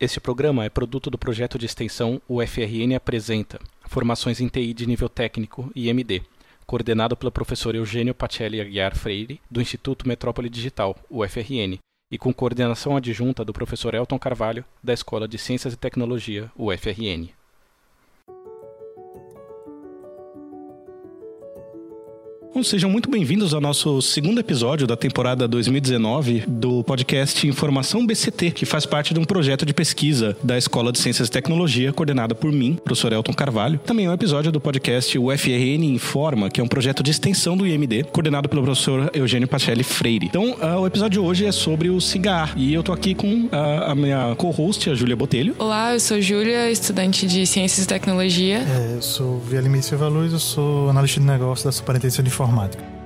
Este programa é produto do projeto de extensão UFRN Apresenta Formações em TI de Nível Técnico IMD, coordenado pelo professor Eugênio Pacelli Aguiar Freire, do Instituto Metrópole Digital, UFRN, e com coordenação adjunta do professor Elton Carvalho, da Escola de Ciências e Tecnologia, UFRN. Sejam muito bem-vindos ao nosso segundo episódio da temporada 2019 do podcast Informação BCT, que faz parte de um projeto de pesquisa da Escola de Ciências e Tecnologia, coordenada por mim, professor Elton Carvalho. Também é um episódio do podcast UFRN Informa, que é um projeto de extensão do IMD, coordenado pelo professor Eugênio Pacelli Freire. Então, uh, o episódio de hoje é sobre o cigar, e eu tô aqui com uh, a minha co-host, a Júlia Botelho. Olá, eu sou Júlia, estudante de Ciências e Tecnologia. É, eu sou Vielimir Silva Luz, eu sou analista de negócio da Superintendência de Informática informática.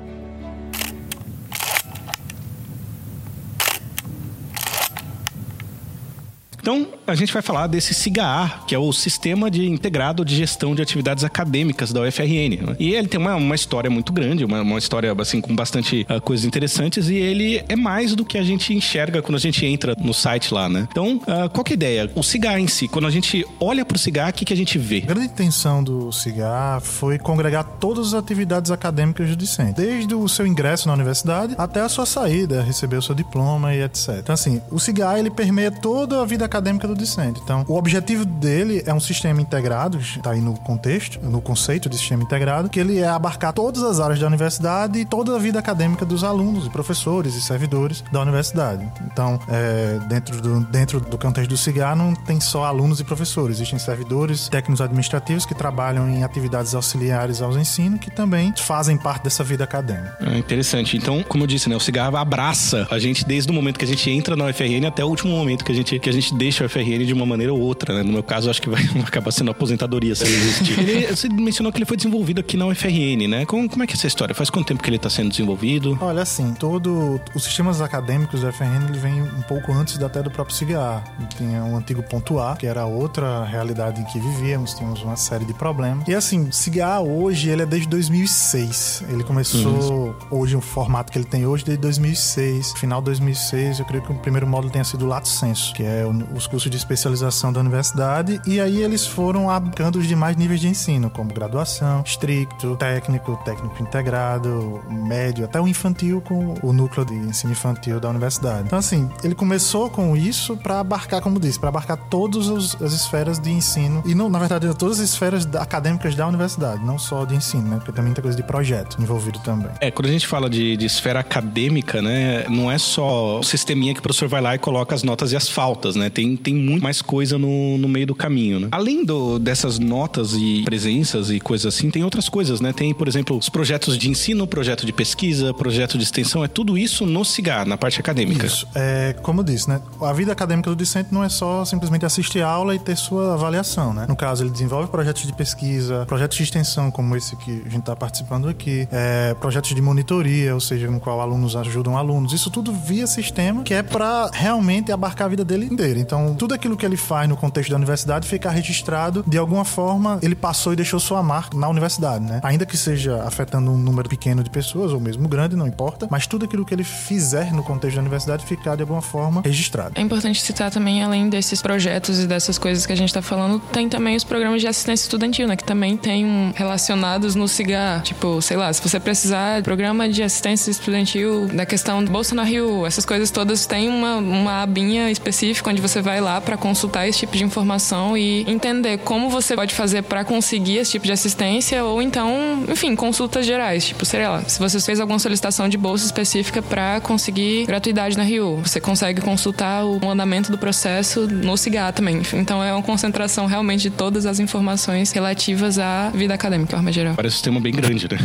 Então, a gente vai falar desse SIGAR, que é o Sistema de Integrado de Gestão de Atividades Acadêmicas da UFRN. Né? E ele tem uma, uma história muito grande, uma, uma história assim com bastante uh, coisas interessantes e ele é mais do que a gente enxerga quando a gente entra no site lá, né? Então, uh, qual que é a ideia? O SIGAR em si, quando a gente olha para o SIGAR, o que, que a gente vê? A grande intenção do SIGAR foi congregar todas as atividades acadêmicas do discente, desde o seu ingresso na universidade até a sua saída, receber o seu diploma e etc. Então, assim, o SIGAR ele permeia toda a vida acadêmica do discente. Então, o objetivo dele é um sistema integrado, está aí no contexto, no conceito de sistema integrado, que ele é abarcar todas as áreas da universidade e toda a vida acadêmica dos alunos, e professores e servidores da universidade. Então, é, dentro, do, dentro do contexto do CIGAR, não tem só alunos e professores, existem servidores, técnicos administrativos que trabalham em atividades auxiliares aos ensinos, que também fazem parte dessa vida acadêmica. É interessante. Então, como eu disse, né, o CIGAR abraça a gente desde o momento que a gente entra na UFRN até o último momento que a gente, que a gente deixa UFRN UFRN de uma maneira ou outra, né? No meu caso, acho que vai acabar sendo aposentadoria se ele existir. ele, você mencionou que ele foi desenvolvido aqui na UFRN, né? Como, como é que é essa história? Faz quanto tempo que ele está sendo desenvolvido? Olha, assim, todo os sistemas acadêmicos da UFRN ele vem um pouco antes até do próprio CIGA. Tinha um antigo ponto A, que era outra realidade em que vivíamos, tínhamos uma série de problemas. E assim, CIGA hoje, ele é desde 2006. Ele começou uhum. hoje, o formato que ele tem hoje, desde 2006. Final de 2006, eu creio que o primeiro módulo tenha sido o Lato Senso, que é os cursos de especialização da universidade, e aí eles foram abarcando os demais níveis de ensino, como graduação, estricto, técnico, técnico integrado, médio, até o infantil com o núcleo de ensino infantil da universidade. Então, assim, ele começou com isso para abarcar, como disse, para abarcar todas as esferas de ensino, e não, na verdade, todas as esferas acadêmicas da universidade, não só de ensino, né? Porque tem coisa de projeto envolvido também. É, quando a gente fala de, de esfera acadêmica, né, não é só o sisteminha que o professor vai lá e coloca as notas e as faltas, né? Tem, tem muito mais coisa no, no meio do caminho, né? Além do, dessas notas e presenças e coisas assim, tem outras coisas, né? Tem, por exemplo, os projetos de ensino, projeto de pesquisa, projeto de extensão, é tudo isso no CIGAR, na parte acadêmica. Isso. É, como eu disse, né? A vida acadêmica do discente não é só simplesmente assistir a aula e ter sua avaliação, né? No caso, ele desenvolve projetos de pesquisa, projetos de extensão, como esse que a gente está participando aqui, é, projetos de monitoria, ou seja, no qual alunos ajudam alunos. Isso tudo via sistema, que é para realmente abarcar a vida dele inteira. Então, tudo aquilo que ele faz no contexto da universidade fica registrado de alguma forma, ele passou e deixou sua marca na universidade, né? Ainda que seja afetando um número pequeno de pessoas, ou mesmo grande, não importa, mas tudo aquilo que ele fizer no contexto da universidade ficar de alguma forma registrado. É importante citar também, além desses projetos e dessas coisas que a gente está falando, tem também os programas de assistência estudantil, né? Que também tem um, relacionados no CIGAR. Tipo, sei lá, se você precisar programa de assistência estudantil, da questão do Bolsa na Rio, essas coisas todas tem uma, uma abinha específica onde você vai lá para consultar esse tipo de informação e entender como você pode fazer para conseguir esse tipo de assistência ou então, enfim, consultas gerais, tipo, sei lá, se você fez alguma solicitação de bolsa específica para conseguir gratuidade na Rio, você consegue consultar o andamento do processo no CIGA também. Então é uma concentração realmente de todas as informações relativas à vida acadêmica, de forma geral. Parece um sistema bem grande, né?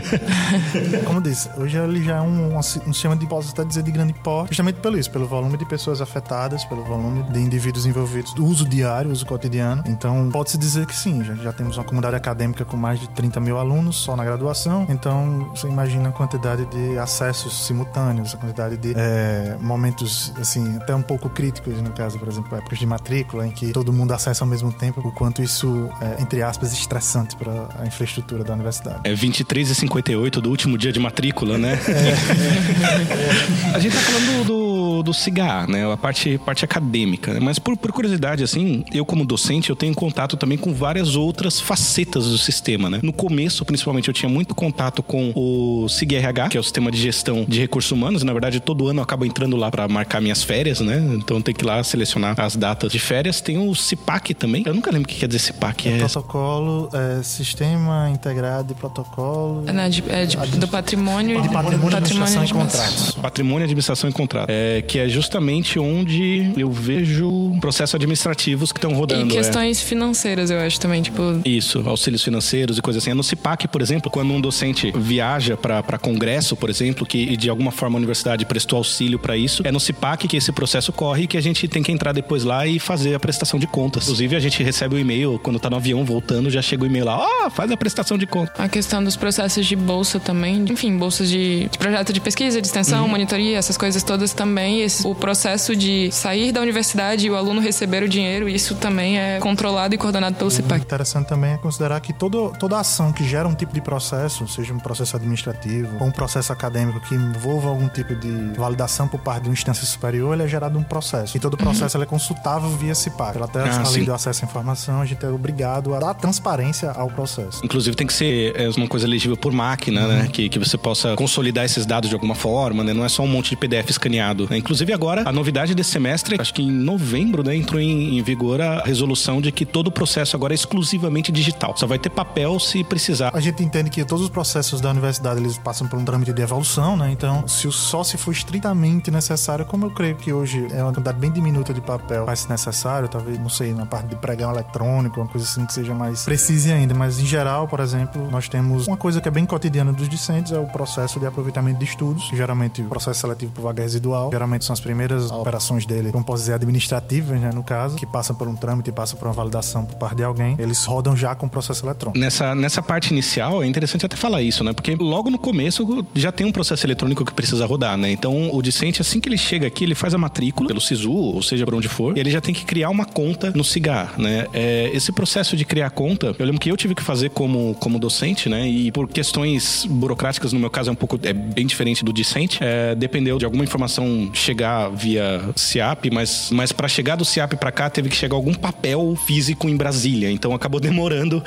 como disse, hoje ele já é um, um sistema de, posso até dizer, de grande porte, justamente pelo isso, pelo volume de pessoas afetadas, pelo volume de indivíduos envolvidos, do uso diário, uso cotidiano. Então, pode-se dizer que sim, já, já temos uma comunidade acadêmica com mais de 30 mil alunos só na graduação. Então, você imagina a quantidade de acessos simultâneos, a quantidade de é, momentos, assim, até um pouco críticos, no caso, por exemplo, épocas de matrícula, em que todo mundo acessa ao mesmo tempo, o quanto isso é, entre aspas, estressante para a infraestrutura da universidade. É 23 e 58 do último dia de matrícula, né? É. a gente tá falando do do, do CIGA, né? A parte, parte acadêmica. Né? Mas por, por curiosidade, assim, eu como docente, eu tenho contato também com várias outras facetas do sistema, né? No começo, principalmente, eu tinha muito contato com o SIGRH, que é o sistema de gestão de recursos humanos. Na verdade, todo ano eu acabo entrando lá para marcar minhas férias, né? Então tem que ir lá selecionar as datas de férias. Tem o CIPAC também. Eu nunca lembro o que quer dizer CIPAC. É, é... protocolo, é, Sistema Integrado de Protocolo. É, de, é de, do patrimônio. De patrimônio, administração e contratos. Patrimônio, administração e contratos. É, que é justamente onde eu vejo processos administrativos que estão rodando. E questões é. financeiras, eu acho também, tipo... Isso, auxílios financeiros e coisas assim. É no CIPAC, por exemplo, quando um docente viaja para congresso, por exemplo, que de alguma forma a universidade prestou auxílio para isso, é no CIPAC que esse processo corre e que a gente tem que entrar depois lá e fazer a prestação de contas. Inclusive, a gente recebe o um e-mail, quando tá no avião voltando, já chega o e-mail lá, ó, oh, faz a prestação de contas. A questão dos processos de bolsa também, enfim, bolsas de, de projeto de pesquisa, de extensão, uhum. monitoria, essas coisas todas também. Esse, o processo de sair da universidade e o aluno receber o dinheiro, isso também é controlado e coordenado pelo CIPAC. Interessante também é considerar que todo, toda ação que gera um tipo de processo, seja um processo administrativo ou um processo acadêmico que envolva algum tipo de validação por parte de uma instância superior, ele é gerado um processo. E todo processo uhum. é consultável via CIPAC. Pela até ah, a lei do acesso à informação, a gente é obrigado a dar transparência ao processo. Inclusive tem que ser é, uma coisa legível por máquina, né? uhum. né? Que, que você possa consolidar esses dados de alguma forma, né? Não é só um monte de PDF escaneado. Né? Inclusive agora, a novidade desse semestre, acho que em novembro, né, entrou em, em vigor a resolução de que todo o processo agora é exclusivamente digital. Só vai ter papel se precisar. A gente entende que todos os processos da universidade eles passam por um trâmite de evolução, né? Então, se só se for estritamente necessário, como eu creio que hoje é uma quantidade bem diminuta de papel ser necessário, talvez, não sei, na parte de pregão eletrônico, uma coisa assim que seja mais precise ainda, mas em geral, por exemplo, nós temos uma coisa que é bem cotidiana dos discentes, é o processo de aproveitamento de estudos, geralmente o processo seletivo por vaga residual, geralmente são as primeiras operações dele, como posso dizer, administrativas, né, no caso, que passam por um trâmite, passam por uma validação por parte de alguém, eles rodam já com o processo eletrônico. Nessa, nessa parte inicial, é interessante até falar isso, né? Porque logo no começo já tem um processo eletrônico que precisa rodar, né? Então o discente, assim que ele chega aqui, ele faz a matrícula pelo SISU, ou seja, por onde for, e ele já tem que criar uma conta no CIGAR, né? É, esse processo de criar conta, eu lembro que eu tive que fazer como, como docente, né? E por questões burocráticas, no meu caso é um pouco, é bem diferente do discente, é, dependeu de alguma informação chegar via CIAP, mas, mas para chegar do CIAP para cá teve que chegar algum papel físico em Brasília, então acabou demorando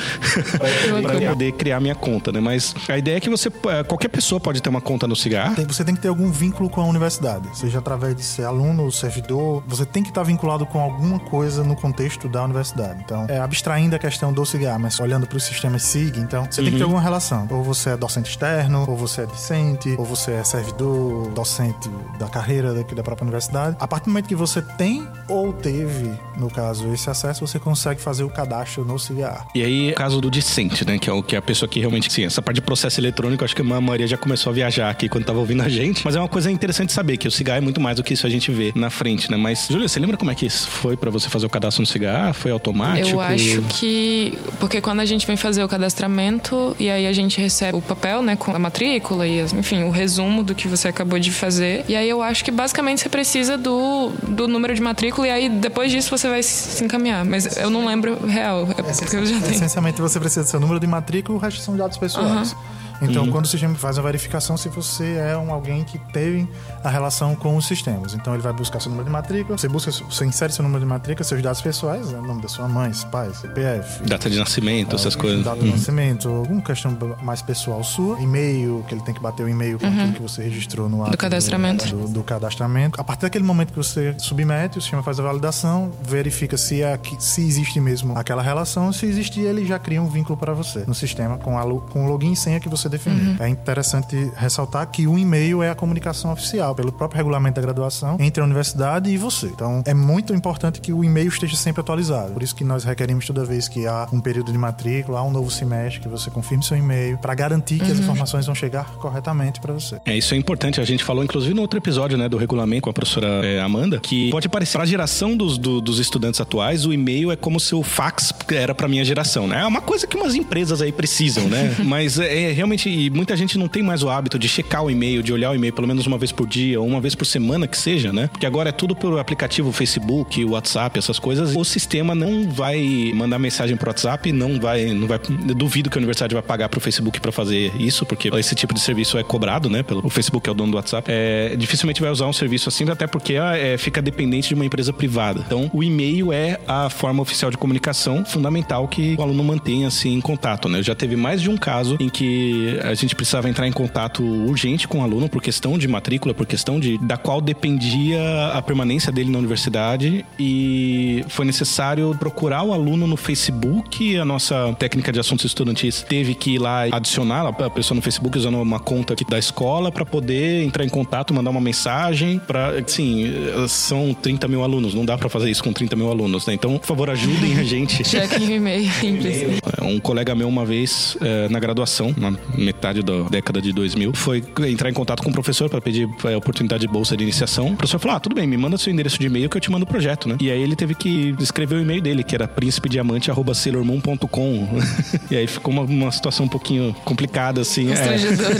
para poder criar minha conta, né? Mas a ideia é que você, é, qualquer pessoa pode ter uma conta no CIGAR. Você tem que ter algum vínculo com a universidade, seja através de ser aluno, servidor, você tem que estar vinculado com alguma coisa no contexto da universidade. Então, é, abstraindo a questão do CIGAR, mas olhando para os sistemas SIG, então você uhum. tem que ter uhum. alguma relação. Ou você é docente externo, ou você é discente, ou você é servidor, docente da carreira daqui da própria universidade. A partir do momento que você tem ou teve, no caso, esse acesso, você consegue fazer o cadastro no CIGAR. E aí, caso do discente, né, que é o que é a pessoa que realmente, sim, essa parte de processo eletrônico, acho que a Maria já começou a viajar aqui quando estava ouvindo a gente, mas é uma coisa interessante saber que o CIGAR é muito mais do que isso a gente vê na frente, né? Mas, Júlia, você lembra como é que isso foi para você fazer o cadastro no CIGAR? Foi automático? Eu acho que. Porque quando a gente vem fazer o cadastramento e aí a gente recebe o papel, né, com a matrícula e, enfim, o resumo do que você acabou de fazer. E aí eu acho que basicamente você precisa do, do número de matrícula e aí depois disso você vai se encaminhar. Mas eu não lembro real, é porque eu já tenho. Essencialmente você precisa do seu número de matrícula e o resto são dados pessoais. Uhum. Então, quando o sistema faz a verificação se você é um alguém que teve a relação com os sistemas. Então, ele vai buscar seu número de matrícula, você busca, você insere seu número de matrícula, seus dados pessoais, né? nome da sua mãe, pai, CPF. Data de nascimento, essas coisas. Data de uhum. nascimento, alguma questão mais pessoal sua, e-mail, que ele tem que bater o e-mail com uhum. aquilo que você registrou no ato do cadastramento. Do, do, do, cadastramento. A partir daquele momento que você submete, o sistema faz a validação, verifica se, é, se existe mesmo aquela relação, se existir, ele já cria um vínculo para você no sistema com, a, com o login e senha que você definiu. Uhum. É interessante ressaltar que o e-mail é a comunicação oficial, pelo próprio regulamento da graduação, entre a universidade e você. Então, é muito importante que o e-mail esteja sempre atualizado. Por isso que nós requerimos toda vez que há um período de matrícula, há um novo semestre, que você confirme seu e-mail, para garantir que uhum. as informações vão chegar corretamente para você. É, isso é importante. A gente falou, inclusive, no outro episódio né, do com a professora é, Amanda, que pode parecer, para a geração dos, do, dos estudantes atuais, o e-mail é como se o fax era para minha geração, né? É uma coisa que umas empresas aí precisam, né? Mas é, é realmente e muita gente não tem mais o hábito de checar o e-mail, de olhar o e-mail pelo menos uma vez por dia ou uma vez por semana que seja, né? Porque agora é tudo pelo aplicativo Facebook, WhatsApp, essas coisas. O sistema não vai mandar mensagem pro WhatsApp, não vai, não vai. Duvido que a universidade vai pagar pro Facebook para fazer isso, porque esse tipo de serviço é cobrado, né? Pelo o Facebook é o dono do WhatsApp. É, dificilmente vai usar um serviço assim, até porque é, fica dependente de uma empresa privada. Então, o e-mail é a forma oficial de comunicação fundamental que o aluno mantenha assim em contato, né? Eu já teve mais de um caso em que a gente precisava entrar em contato urgente com o aluno por questão de matrícula, por questão de da qual dependia a permanência dele na universidade e foi necessário procurar o aluno no Facebook. A nossa técnica de assuntos estudantis teve que ir lá adicionar a pessoa no Facebook usando uma conta da escola para poder entrar em contato, mandar uma mensagem para, sim, são 30 mil alunos, não dá para fazer isso com 30 mil alunos, né? Então, por favor, ajudem a gente. Cheque em e-mail, simples. Um colega meu uma vez é, na graduação, na metade da década de 2000, foi entrar em contato com o professor para pedir a é, oportunidade de bolsa de iniciação. O professor falou: "Ah, tudo bem, me manda seu endereço de e-mail que eu te mando o projeto, né?" E aí ele teve que escrever o e-mail dele, que era príncipediamante@sailormoon.com. e aí ficou uma, uma, situação um pouquinho complicada assim, constrangedora.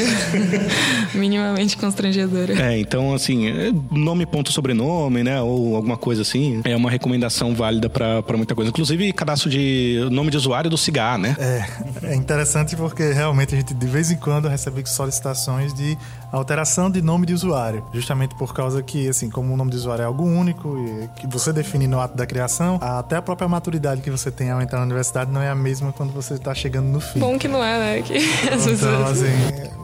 É. Minimamente constrangedora. É, então assim, nome ponto sobrenome, né, ou alguma coisa assim, é uma recomendação válida para muita coisa. Inclusive cadastro de nome de usuário do Cigar, né? É, é interessante porque realmente a gente de vez em quando recebe solicitações de alteração de nome de usuário, justamente por causa que, assim, como o nome de usuário é algo único e que você define no ato da criação, até a própria maturidade que você tem ao entrar na universidade não é a mesma quando você está chegando no fim. Bom que não é, né? Que então, assim,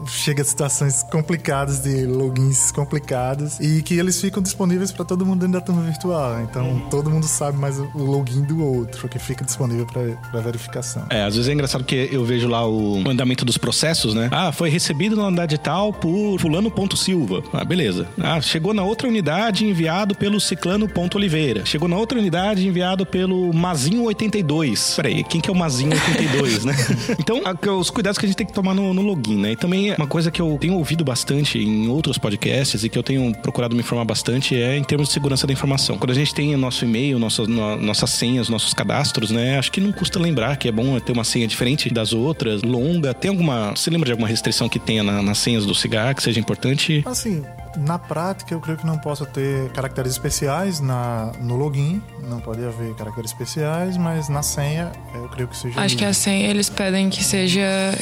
chega a situações complicadas de logins complicados e que eles ficam disponíveis para todo mundo dentro da turma virtual. Então, todo mundo sabe mais o login do outro, que fica disponível para verificação. É, às vezes é engraçado que eu vejo lá o andamento dos processos, né? Ah, foi recebido na unidade tal por fulano ponto Silva. Ah, beleza. Ah, chegou na outra unidade enviado pelo ciclano ponto Oliveira. Chegou na outra unidade enviado pelo Mazinho 82. Peraí, quem que é o Mazinho 82, né? Então, os cuidados que a gente tem que tomar no, no, login, né? E também uma coisa que eu tenho ouvido bastante em outros podcasts e que eu tenho procurado me informar bastante é em termos de segurança da informação. Quando a gente tem nosso e-mail, nossas, no, nossas senhas, nossos cadastros, né? Acho que não custa lembrar que é bom ter uma senha diferente das outras, longa. Tem alguma. Você lembra de alguma restrição que tenha na, nas senhas do cigarro que seja importante? Assim, na prática, eu creio que não possa ter caracteres especiais na, no login, não pode haver caracteres especiais, mas na senha eu creio que seja. Acho livre. que a senha eles pedem que seja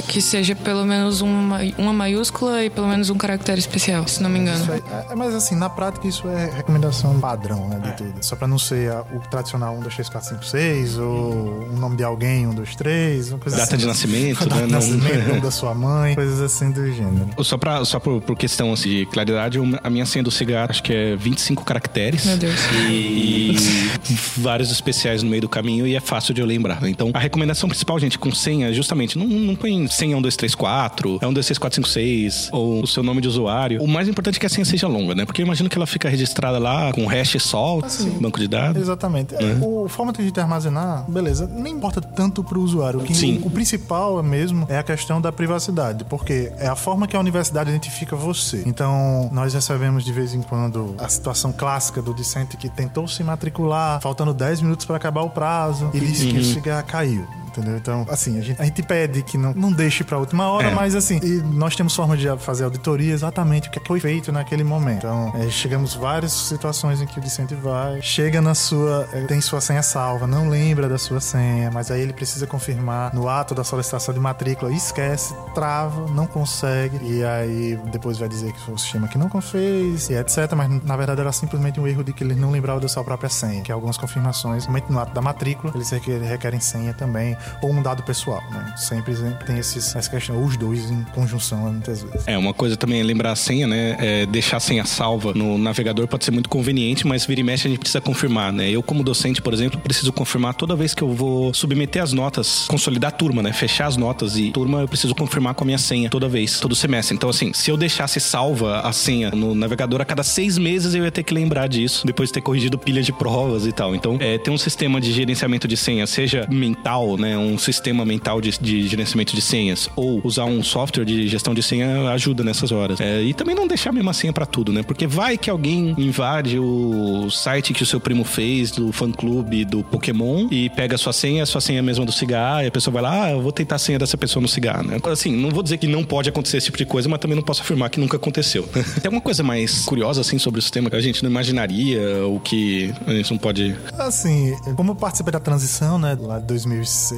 que seja pelo menos uma, uma maiúscula e pelo menos um caractere especial, se não me engano. É, é, mas assim, na prática isso é recomendação padrão, né, de é. tudo. Só para não ser a, o tradicional 1, 2, 3, 4, 5, 6 ou o nome de alguém, 1, 2, 3, uma coisa Data assim. de nascimento, Data né? de nascimento, nome da sua mãe, coisas assim do gênero. Só, pra, só por, por questão assim, de claridade, a minha senha do cigarro acho que é 25 caracteres. Meu Deus. E, vários especiais no meio do caminho e é fácil de eu lembrar. Então, a recomendação principal, gente, com senha, justamente, não, não põe senha 1, 2, 3, 4, é 1, 2, 3, 4, 5, 6, ou o seu nome de usuário. O mais importante é que a senha seja longa, né? Porque eu imagino que ela fica registrada lá com hash sol, assim, banco de dados. Exatamente. Né? O formato de armazenar, beleza, nem importa tanto para o usuário. O, Sim. o principal mesmo é a questão da privacidade, porque é a forma que a universidade identifica você. Então, nós recebemos de vez em quando a situação clássica do discente que tentou se matricular, faltando 10 minutos para acabar o prazo, e disse uhum. que o cigarro caiu entendeu? Então, assim, a gente, a gente pede que não, não deixe pra última hora, é. mas assim, nós temos forma de fazer auditoria exatamente o que foi feito naquele momento. Então, é, chegamos várias situações em que o discente vai, chega na sua, é, tem sua senha salva, não lembra da sua senha, mas aí ele precisa confirmar no ato da solicitação de matrícula, esquece, trava, não consegue, e aí depois vai dizer que foi o sistema que não fez, e etc. Mas na verdade era simplesmente um erro de que ele não lembrava da sua própria senha, que algumas confirmações, somente no ato da matrícula, eles requerem senha também ou um dado pessoal, né? Sempre tem esses, essa questão, os dois em conjunção muitas vezes. É, uma coisa também é lembrar a senha, né? É deixar a senha salva no navegador pode ser muito conveniente, mas vira e mexe a gente precisa confirmar, né? Eu, como docente, por exemplo, preciso confirmar toda vez que eu vou submeter as notas, consolidar a turma, né? Fechar as notas e turma eu preciso confirmar com a minha senha toda vez, todo semestre. Então, assim, se eu deixasse salva a senha no navegador a cada seis meses, eu ia ter que lembrar disso, depois de ter corrigido pilhas de provas e tal. Então, é, ter um sistema de gerenciamento de senha, seja mental, né? Um sistema mental de, de gerenciamento de senhas ou usar um software de gestão de senha ajuda nessas horas. É, e também não deixar a mesma senha para tudo, né? Porque vai que alguém invade o site que o seu primo fez do fã clube do Pokémon e pega a sua senha, a sua senha é mesma do cigarro, e a pessoa vai lá, ah, eu vou tentar a senha dessa pessoa no cigarro, né? Assim, não vou dizer que não pode acontecer esse tipo de coisa, mas também não posso afirmar que nunca aconteceu. Tem alguma coisa mais curiosa, assim, sobre o sistema que a gente não imaginaria, o que a gente não pode... Assim, como eu participei da transição, né, lá de 2006, é,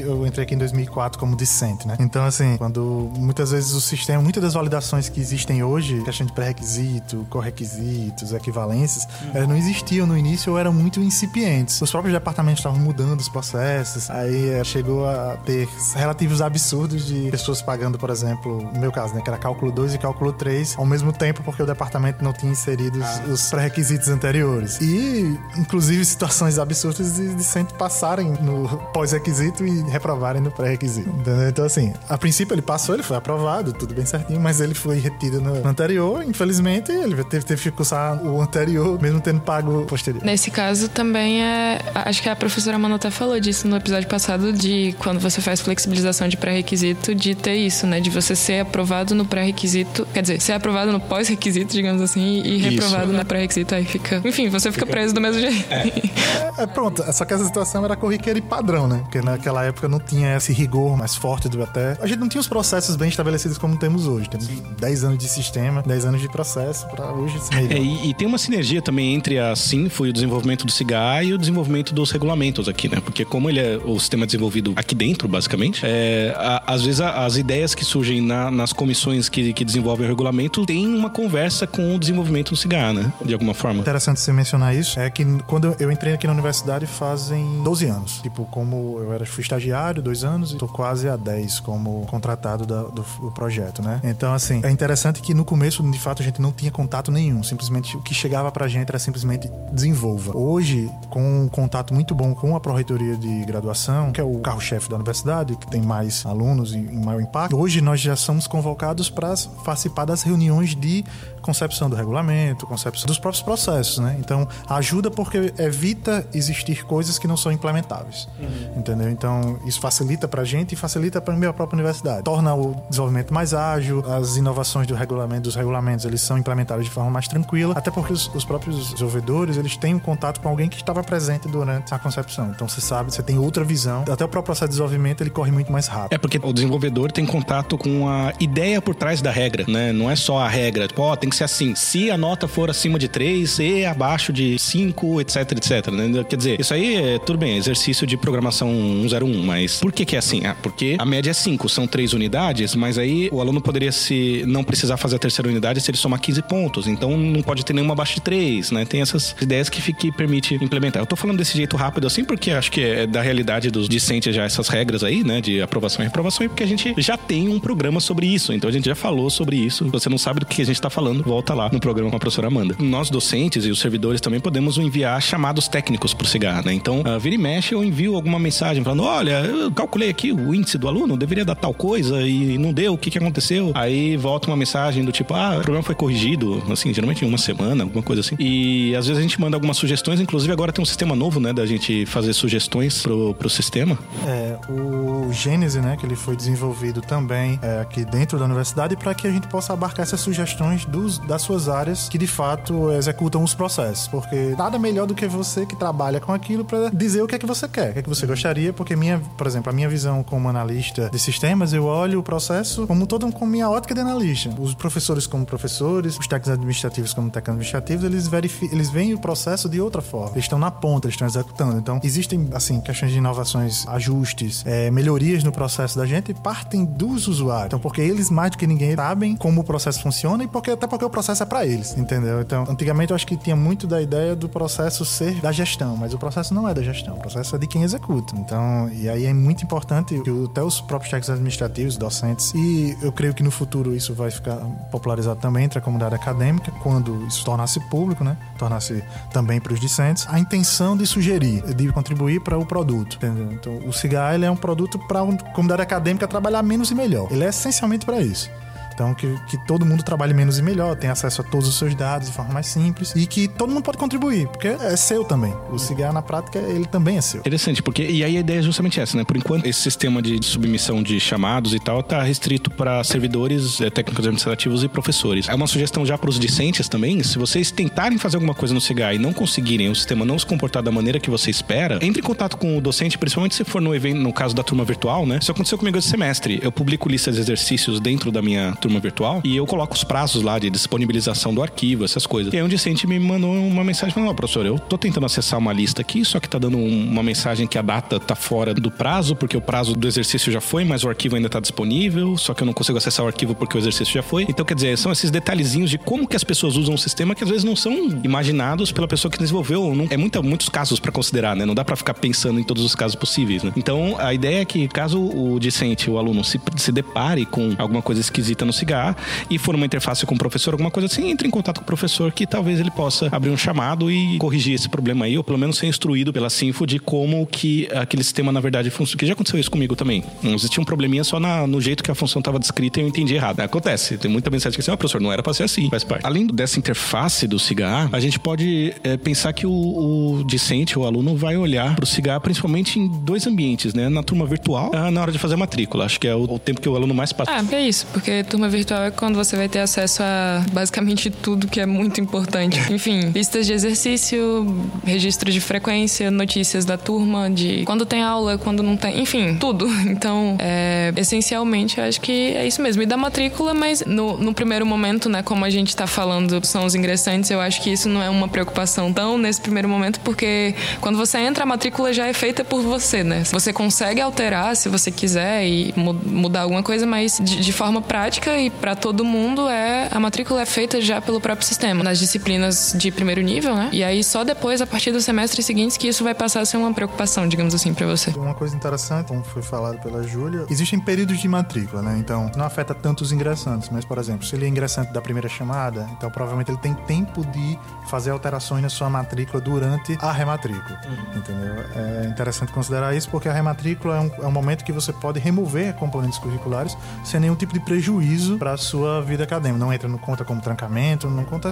eu entrei aqui em 2004 como discente, né? Então, assim, quando muitas vezes o sistema, muitas das validações que existem hoje, questão de pré-requisito, correquisitos, equivalências, uhum. elas não existiam no início ou eram muito incipientes. Os próprios departamentos estavam mudando os processos, aí é, chegou a ter relativos absurdos de pessoas pagando, por exemplo, no meu caso, né, que era cálculo 2 e cálculo 3 ao mesmo tempo, porque o departamento não tinha inserido ah. os pré-requisitos anteriores. E, inclusive, situações absurdas de, de sempre passarem no pós-requisito e reprovarem no pré-requisito. Então, assim, a princípio ele passou, ele foi aprovado, tudo bem certinho, mas ele foi retido no anterior, infelizmente, ele teve, teve que cursar o anterior, mesmo tendo pago o posterior. Nesse caso, também é. Acho que a professora Manu até falou disso no episódio passado, de quando você faz flexibilização de pré-requisito, de ter isso, né? De você ser aprovado no pré-requisito, quer dizer, ser aprovado no pós-requisito, digamos assim, e reprovado no pré-requisito, aí fica. Enfim, você fica, fica... preso do mesmo jeito. É. é, pronto, só que essa situação era corriqueira e padrão, né? Porque naquela época não tinha esse rigor mais forte do até. A gente não tinha os processos bem estabelecidos como temos hoje. Temos 10 anos de sistema, 10 anos de processo para hoje se é, e, e, tem uma sinergia também entre a Sinfo e o desenvolvimento do CIGA e o desenvolvimento dos regulamentos aqui, né? Porque como ele é o sistema desenvolvido aqui dentro, basicamente, é, a, às vezes a, as ideias que surgem na, nas comissões que, que desenvolvem o regulamento tem uma conversa com o desenvolvimento do CIGA, né? De alguma forma. Interessante você mencionar isso. É que quando eu entrei aqui na universidade fazem 12 anos. Tipo, como eu era, fui estagiário, dois anos, e tô quase há 10 como contratado da, do, do projeto, né? Então, assim, é interessante que no começo, de fato, a gente não tinha contato nenhum. Simplesmente o que chegava pra gente era simplesmente desenvolva. Hoje, com um contato muito bom com a Pró-Reitoria de Graduação, que é o carro-chefe da universidade, que tem mais alunos e maior impacto, hoje nós já somos convocados para participar das reuniões de concepção do regulamento, concepção dos próprios processos, né? Então, ajuda porque evita existir coisas que não são implementáveis, uhum. entendeu? Então, isso facilita para a gente e facilita para a minha própria universidade. Torna o desenvolvimento mais ágil, as inovações do regulamento, dos regulamentos, eles são implementados de forma mais tranquila, até porque os, os próprios desenvolvedores, eles têm um contato com alguém que estava presente durante a concepção. Então, você sabe, você tem outra visão. Até o próprio processo de desenvolvimento, ele corre muito mais rápido. É porque o desenvolvedor tem contato com a ideia por trás da regra, né? Não é só a regra, tipo, ó, oh, tem que ser assim. Se a nota for acima de 3 e abaixo de 5, etc, etc, né? Quer dizer, isso aí é tudo bem, exercício de programação 101, mas por que que é assim? Ah, porque a média é 5, são 3 unidades, mas aí o aluno poderia se não precisar fazer a terceira unidade se ele somar 15 pontos, então não pode ter nenhuma abaixo de 3, né? Tem essas ideias que, que permite implementar. Eu tô falando desse jeito rápido assim porque acho que é da realidade dos discentes já essas regras aí, né, de aprovação e reprovação, e porque a gente já tem um programa sobre isso, então a gente já falou sobre isso. Você não sabe do que a gente tá falando, volta lá no programa com a professora Amanda. Nós, docentes e os servidores também podemos enviar chamados técnicos pro cigarro, né? Então, uh, vira e mexe, eu envio alguma mensagem falando: olha, eu calculei aqui o índice do aluno, deveria dar tal coisa e não deu, o que que aconteceu? Aí volta uma mensagem do tipo: ah, o problema foi corrigido, assim, geralmente em uma semana, alguma coisa assim. E às vezes a gente manda algumas sugestões, inclusive agora tem um sistema novo, né, da gente fazer sugestões pro, pro sistema. É, o Gênese, né, que ele foi desenvolvido também é, aqui dentro da universidade para que a gente possa abarcar essas sugestões dos, das suas áreas que de fato executam os processos, porque nada melhor do que você que trabalha com aquilo para dizer o que é que você quer, o que é que você gostaria, porque minha, por exemplo, a minha visão como analista de sistemas, eu olho o processo como todo com minha ótica de analista. Os professores como professores, os técnicos administrativos como técnicos administrativos, eles eles veem o processo de outra forma. Eles estão na ponta, eles estão executando. Então, existem assim questões de inovações, ajustes, é, melhorias no processo da gente partem dos usuários. Então, porque eles mais do que ninguém sabem como o processo funciona e porque até porque o processo é para eles, entendeu? Então, antigamente eu acho que tinha muito da ideia do processo ser da gestão, mas o processo não é da gestão, o processo é de quem executa. Então, e aí é muito importante que até os próprios técnicos administrativos, docentes, e eu creio que no futuro isso vai ficar popularizado também entre a comunidade acadêmica, quando isso tornasse público, né? Tornasse também para os discentes, a intenção de sugerir, de contribuir para o produto, entendeu? Então, o cigarro ele é um produto para a comunidade acadêmica trabalhar menos e melhor. Ele é essencialmente para isso. Então, que, que todo mundo trabalhe menos e melhor, tenha acesso a todos os seus dados de forma mais simples e que todo mundo pode contribuir, porque é seu também. O cigarro, na prática, ele também é seu. Interessante, porque e aí a ideia é justamente essa, né? Por enquanto, esse sistema de submissão de chamados e tal tá restrito para servidores, é, técnicos administrativos e professores. É uma sugestão já para os discentes também, se vocês tentarem fazer alguma coisa no CIGA e não conseguirem, o sistema não se comportar da maneira que você espera, entre em contato com o docente, principalmente se for no evento, no caso da turma virtual, né? Isso aconteceu comigo esse semestre. Eu publico listas de exercícios dentro da minha turma virtual e eu coloco os prazos lá de disponibilização do arquivo, essas coisas. E aí um discente me mandou uma mensagem falando: oh, professor, eu tô tentando acessar uma lista aqui, só que tá dando uma mensagem que a data tá fora do prazo, porque o prazo do exercício já foi, mas o arquivo ainda tá disponível, só que eu não consigo acessar o arquivo porque o exercício já foi. Então, quer dizer, são esses detalhezinhos de como que as pessoas usam o sistema que às vezes não são imaginados pela pessoa que desenvolveu. Não, é muitos casos para considerar, né? Não dá para ficar pensando em todos os casos possíveis, né? Então, a ideia é que caso o discente, o aluno, se, se depare com alguma coisa esquisita no cigarro e for uma interface com o professor, alguma coisa assim, entre em contato com o professor que talvez ele possa abrir um chamado e corrigir esse problema aí, ou pelo menos ser instruído pela Sinfo de como que aquele sistema, na verdade, funciona. Que já aconteceu isso comigo também. Não existia um probleminha só na, no jeito que a função estava descrita e eu entendi errado. Acontece. Tem muita mensagem que assim, ó, oh, professor, não era para ser assim. Faz parte. Além dessa interface do cigarro, a gente pode é, pensar que o, o discente, o aluno, vai olhar para o cigarro principalmente em dois ambientes, né? Na turma virtual, ah, na hora de fazer a matrícula. Acho que é o, o tempo que o aluno mais passa. Ah, é isso, porque turma virtual é quando você vai ter acesso a basicamente tudo que é muito importante. Enfim, listas de exercício, registro de frequência, notícias da turma, de quando tem aula, quando não tem, enfim, tudo. Então, é, essencialmente, acho que é isso mesmo. E da matrícula, mas no, no primeiro momento, né, como a gente está falando, são os ingressantes, eu acho que isso não é uma preocupação tão nesse primeiro momento, porque quando você entra, a matrícula já é feita por você, né? Você consegue alterar se você quiser e mudar alguma coisa, mas de, de forma prática e para todo mundo é a matrícula é feita já pelo próprio sistema, nas disciplinas de primeiro nível, né? E aí só depois, a partir dos semestres seguintes, que isso vai passar a ser uma preocupação, digamos assim, para você. Uma coisa interessante, como foi falado pela Júlia, existem períodos de matrícula, né? Então, não afeta tanto os ingressantes, mas, por exemplo, se ele é ingressante da primeira chamada, então provavelmente ele tem tempo de fazer alterações na sua matrícula durante a rematrícula, uhum. entendeu? É interessante considerar isso porque a rematrícula é um, é um momento que você pode remover componentes curriculares sem nenhum tipo de prejuízo para a sua vida acadêmica. Não entra no conta como trancamento, não conta,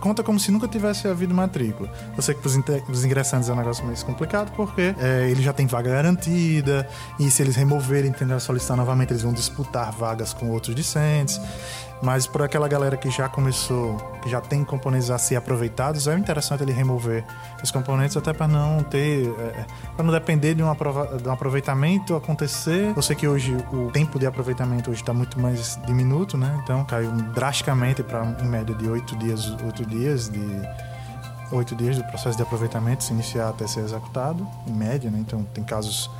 conta como se nunca tivesse havido matrícula. Eu sei que para os ingressantes é um negócio mais complicado porque é, ele já tem vaga garantida e se eles removerem, entender solicitar novamente, eles vão disputar vagas com outros discentes. Mas por aquela galera que já começou, que já tem componentes a ser aproveitados, é interessante ele remover os componentes até para não ter, é, para não depender de um, de um aproveitamento acontecer. Eu sei que hoje o tempo de aproveitamento hoje está muito mais diminuto, né? Então caiu drasticamente para em média de oito dias, oito dias de oito dias do processo de aproveitamento se iniciar até ser executado, em média, né? Então tem casos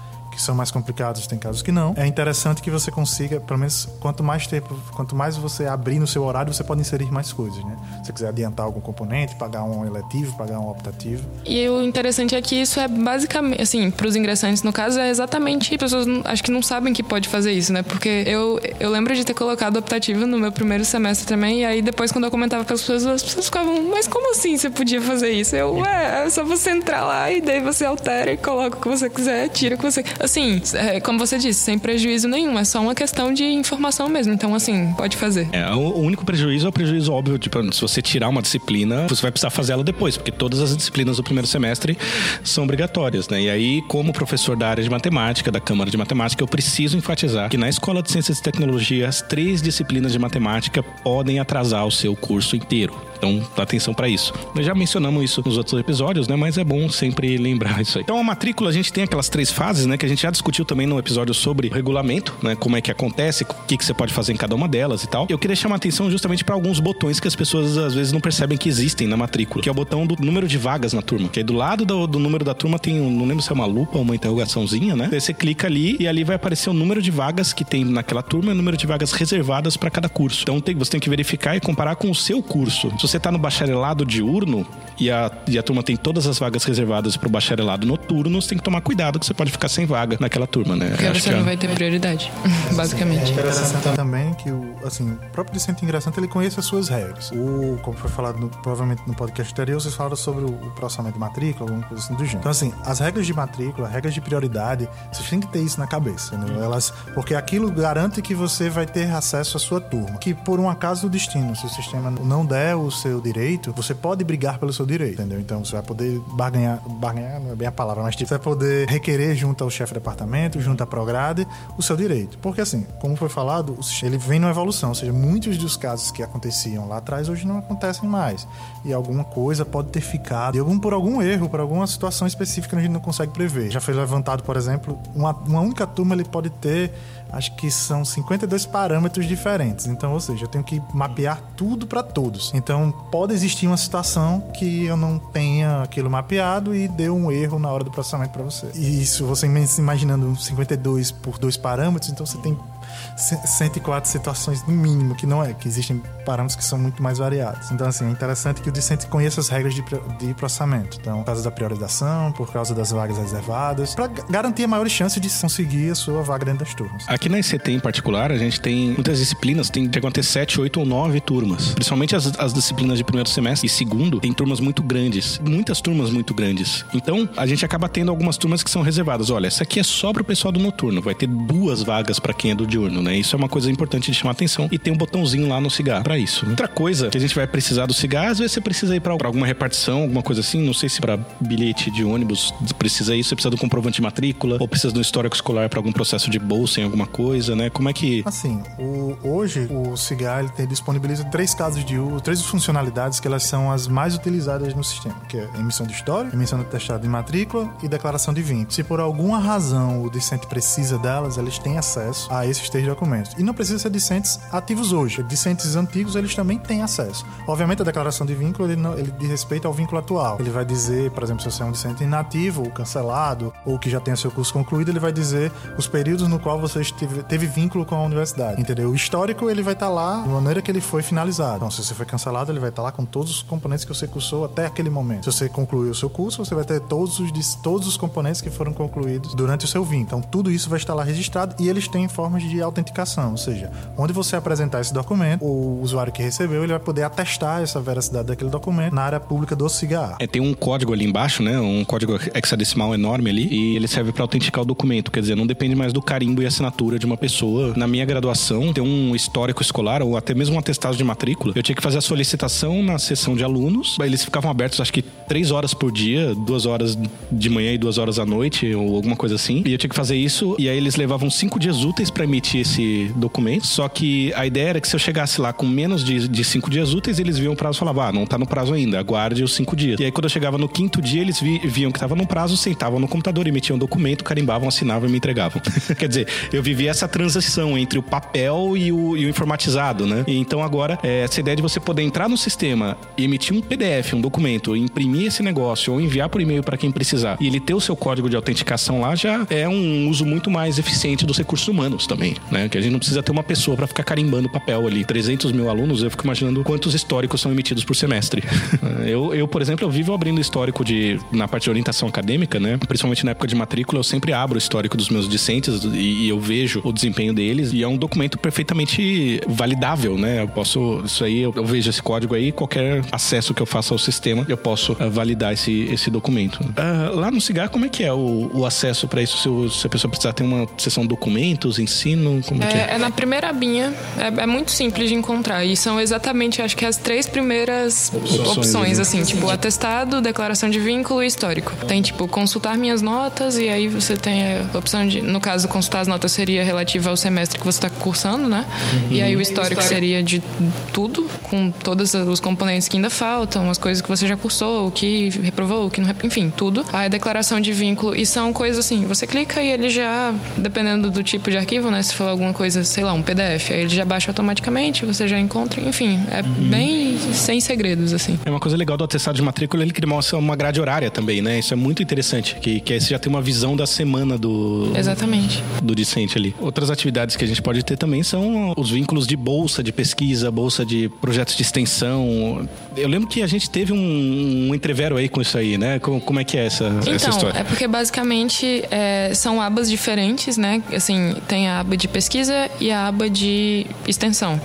que são mais complicados, tem casos que não. É interessante que você consiga, pelo menos, quanto mais tempo, quanto mais você abrir no seu horário, você pode inserir mais coisas, né? Se você quiser adiantar algum componente, pagar um eletivo, pagar um optativo. E o interessante é que isso é basicamente, assim, para os ingressantes, no caso, é exatamente, pessoas acho que não sabem que pode fazer isso, né? Porque eu, eu lembro de ter colocado optativo no meu primeiro semestre também, e aí depois quando eu comentava com as pessoas, as pessoas ficavam, mas como assim você podia fazer isso? Eu, ué, é só você entrar lá e daí você altera e coloca o que você quiser, tira o que você assim, é, como você disse, sem prejuízo nenhum. É só uma questão de informação mesmo. Então, assim, pode fazer. É, o único prejuízo é o prejuízo óbvio. Tipo, se você tirar uma disciplina, você vai precisar fazer ela depois, porque todas as disciplinas do primeiro semestre são obrigatórias, né? E aí, como professor da área de matemática, da Câmara de Matemática, eu preciso enfatizar que na Escola de Ciências e Tecnologia, as três disciplinas de matemática podem atrasar o seu curso inteiro. Então, atenção para isso. Nós já mencionamos isso nos outros episódios, né? Mas é bom sempre lembrar isso aí. Então, a matrícula, a gente tem aquelas três fases, né? Que a gente já discutiu também no episódio sobre regulamento, né? Como é que acontece, o que, que você pode fazer em cada uma delas e tal. Eu queria chamar a atenção justamente para alguns botões que as pessoas às vezes não percebem que existem na matrícula, que é o botão do número de vagas na turma. Que aí do lado do, do número da turma tem um, não lembro se é uma lupa ou uma interrogaçãozinha, né? Aí você clica ali e ali vai aparecer o número de vagas que tem naquela turma e o número de vagas reservadas para cada curso. Então tem, você tem que verificar e comparar com o seu curso. Se você está no bacharelado bacharelado diurno e a, e a turma tem todas as vagas reservadas para o bacharelado noturno, você tem que tomar cuidado que você pode ficar sem vaga vaga naquela turma, né? Porque Acho você que não é- vai ter prioridade, É basicamente. interessante também que o, assim, o próprio discente ingressante ele conhece as suas regras. O, como foi falado no- provavelmente no podcast anterior, vocês falaram sobre o, o processamento de matrícula, alguma coisa assim do gênero. Então, assim, as regras de matrícula, regras de prioridade, vocês têm que ter isso na cabeça, entendeu? Elas, porque aquilo garante que você vai ter acesso à sua turma. Que por um acaso do destino, se o sistema não der o seu direito, você pode brigar pelo seu direito, entendeu? Então você vai poder barganhar, barganhar não é bem a palavra, mas tipo, você vai poder requerer junto ao chefe de departamento, junto à Prograde, o seu direito. Porque assim, como foi falado, ele vem numa evolução, ou seja, muitos dos casos que aconteciam lá atrás hoje não acontecem mais. E alguma coisa pode ter ficado, algum, por algum erro, por alguma situação específica que a gente não consegue prever. Já foi levantado, por exemplo, uma, uma única turma ele pode ter, acho que são 52 parâmetros diferentes. Então, ou seja, eu tenho que mapear tudo para todos. Então, pode existir uma situação que eu não tenha aquilo mapeado e deu um erro na hora do processamento para você. E isso, você imaginando 52 por dois parâmetros, então você tem 104 situações no mínimo, que não é, que existem parâmetros que são muito mais variados. Então, assim, é interessante que o discente conheça as regras de, de processamento. Então, por causa da priorização, por causa das vagas reservadas, para garantir a maior chance de conseguir a sua vaga dentro das turmas. Aqui na ICT em particular, a gente tem muitas disciplinas, tem chegam a ter 7, 8 ou 9 turmas. Principalmente as, as disciplinas de primeiro semestre e segundo, tem turmas muito grandes. Muitas turmas muito grandes. Então, a gente acaba tendo algumas turmas que são reservadas. Olha, essa aqui é só pro pessoal do noturno. Vai ter duas vagas para quem é do diurno, né? Isso é uma coisa importante de chamar atenção. E tem um botãozinho lá no cigarro para isso. né? Outra coisa que a gente vai precisar do cigarro, às vezes você precisa ir para alguma repartição, alguma coisa assim. Não sei se para bilhete de ônibus precisa isso, você precisa do comprovante de matrícula, ou precisa do histórico escolar para algum processo de bolsa em alguma coisa, né? Como é que. Assim, o- hoje o Cigar ele tem, disponibiliza três casos de uso, três funcionalidades que elas são as mais utilizadas no sistema, que é emissão de história, emissão de testado de matrícula e declaração de vínculo. Se por alguma razão o discente precisa delas, eles têm acesso a esses três documentos. E não precisa ser discentes ativos hoje. Discentes antigos, eles também têm acesso. Obviamente, a declaração de vínculo, ele, não, ele diz respeito ao vínculo atual. Ele vai dizer, por exemplo, se você é um discente inativo ou cancelado, ou que já tenha seu curso concluído, ele vai dizer os períodos no qual você esteve, teve vínculo com a universidade. Entendeu? O histórico, ele vai estar lá de maneira que ele foi finalizado. Então, se você foi cancelado, ele vai estar lá com todos os componentes que você cursou até aquele momento. Se você concluiu o seu curso, você vai ter todos os, todos os componentes que foram concluídos durante o seu vínculo. Então, tudo isso vai estar lá registrado e eles têm formas de autenticação. Ou seja, onde você apresentar esse documento, o usuário que recebeu, ele vai poder atestar essa veracidade daquele documento na área pública do cigarro. É, tem um código ali embaixo, né? Um código hexadecimal enorme ali. E ele serve para autenticar o documento. Quer dizer, não depende mais do carimbo e assinatura de uma pessoa. Na minha graduação, tem um histórico escolar ou até mesmo um atestado de matrícula. Eu tinha que fazer a solicitação na sessão de alunos. Eles ficavam abertos, acho que três horas por dia, duas horas de manhã e duas horas à noite, ou alguma coisa assim. E eu tinha que fazer isso. E aí eles levavam cinco dias úteis para emitir esse documento. Só que a ideia era que se eu chegasse lá com menos de, de cinco dias úteis, eles viam o prazo e falavam: ah, não tá no prazo ainda, aguarde os cinco dias. E aí quando eu chegava no quinto dia, eles vi- viam que tava no prazo, sentavam no computador, emitiam um documento, carimbavam, assinavam e me entregavam. Quer dizer, eu vivi essa transição entre o papel e o, e o informatizado, né? E então agora, é, essa ideia de você poder entrar no sistema e emitir um PDF, um documento, imprimir esse negócio ou enviar por e-mail para quem precisar e ele ter o seu código de autenticação lá já é um uso muito mais eficiente dos recursos humanos também, né? Que a gente não precisa ter uma pessoa para ficar carimbando papel ali. 300 mil alunos, eu fico imaginando quantos históricos são emitidos por semestre. eu, eu, por exemplo, eu vivo abrindo histórico de na parte de orientação acadêmica, né? Principalmente na época de matrícula, eu sempre abro o histórico dos meus discentes e, e eu vejo o desempenho deles e é um documento perfeitamente validável, né? Eu posso isso aí, eu, eu vejo esse código aí, qualquer acesso que eu faça ao sistema, eu posso ah, validar esse, esse documento. Ah, lá no Cigar, como é que é o, o acesso para isso? Se, o- se a pessoa precisar ter uma sessão documentos, ensino, como é que é? É, na primeira abinha, é, é muito simples de encontrar. E são exatamente, acho que as três primeiras opções, né? assim, tipo, atestado, declaração de vínculo e histórico. Tem, tipo, consultar minhas notas, e aí você tem a opção de, no caso, consultar as notas seria relativa ao semestre que você está cursando, né? E aí o histórico seria de tudo, com todos os componentes que ainda faltam, as coisas que você já cursou, o que reprovou, o que não reprovou, enfim, tudo. Aí a declaração de vínculo, e são coisas assim, você clica e ele já, dependendo do tipo de arquivo, né? Se for alguma coisa, sei lá, um PDF, aí ele já baixa automaticamente, você já encontra, enfim, é bem sem segredos, assim. É uma coisa legal do atestado de matrícula, ele cria uma, uma grade horária também, né? Isso é muito interessante, que, que aí você já tem uma visão da semana do, Exatamente. do discente ali. Outras atividades que a gente pode ter também são os vínculos de bolsa de pesquisa, bolsa de projetos de extensão. Eu lembro que a gente teve um, um entrevero aí com isso aí, né? Como, como é que é essa, então, essa história? É porque basicamente é, são abas diferentes, né? Assim, tem a aba de pesquisa e a aba de extensão.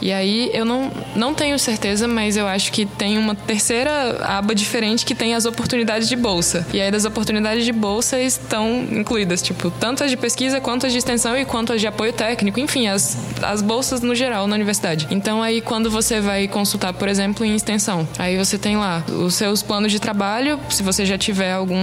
E aí eu não, não tenho certeza, mas eu acho que tem uma terceira aba diferente que tem as oportunidades de bolsa. E aí das oportunidades de bolsa estão incluídas, tipo, tanto as de pesquisa quanto as de extensão e quanto as de apoio técnico, enfim, as, as bolsas no geral na universidade. Então aí quando você vai consultar, por exemplo, em extensão, aí você tem lá os seus planos de trabalho, se você já tiver algum,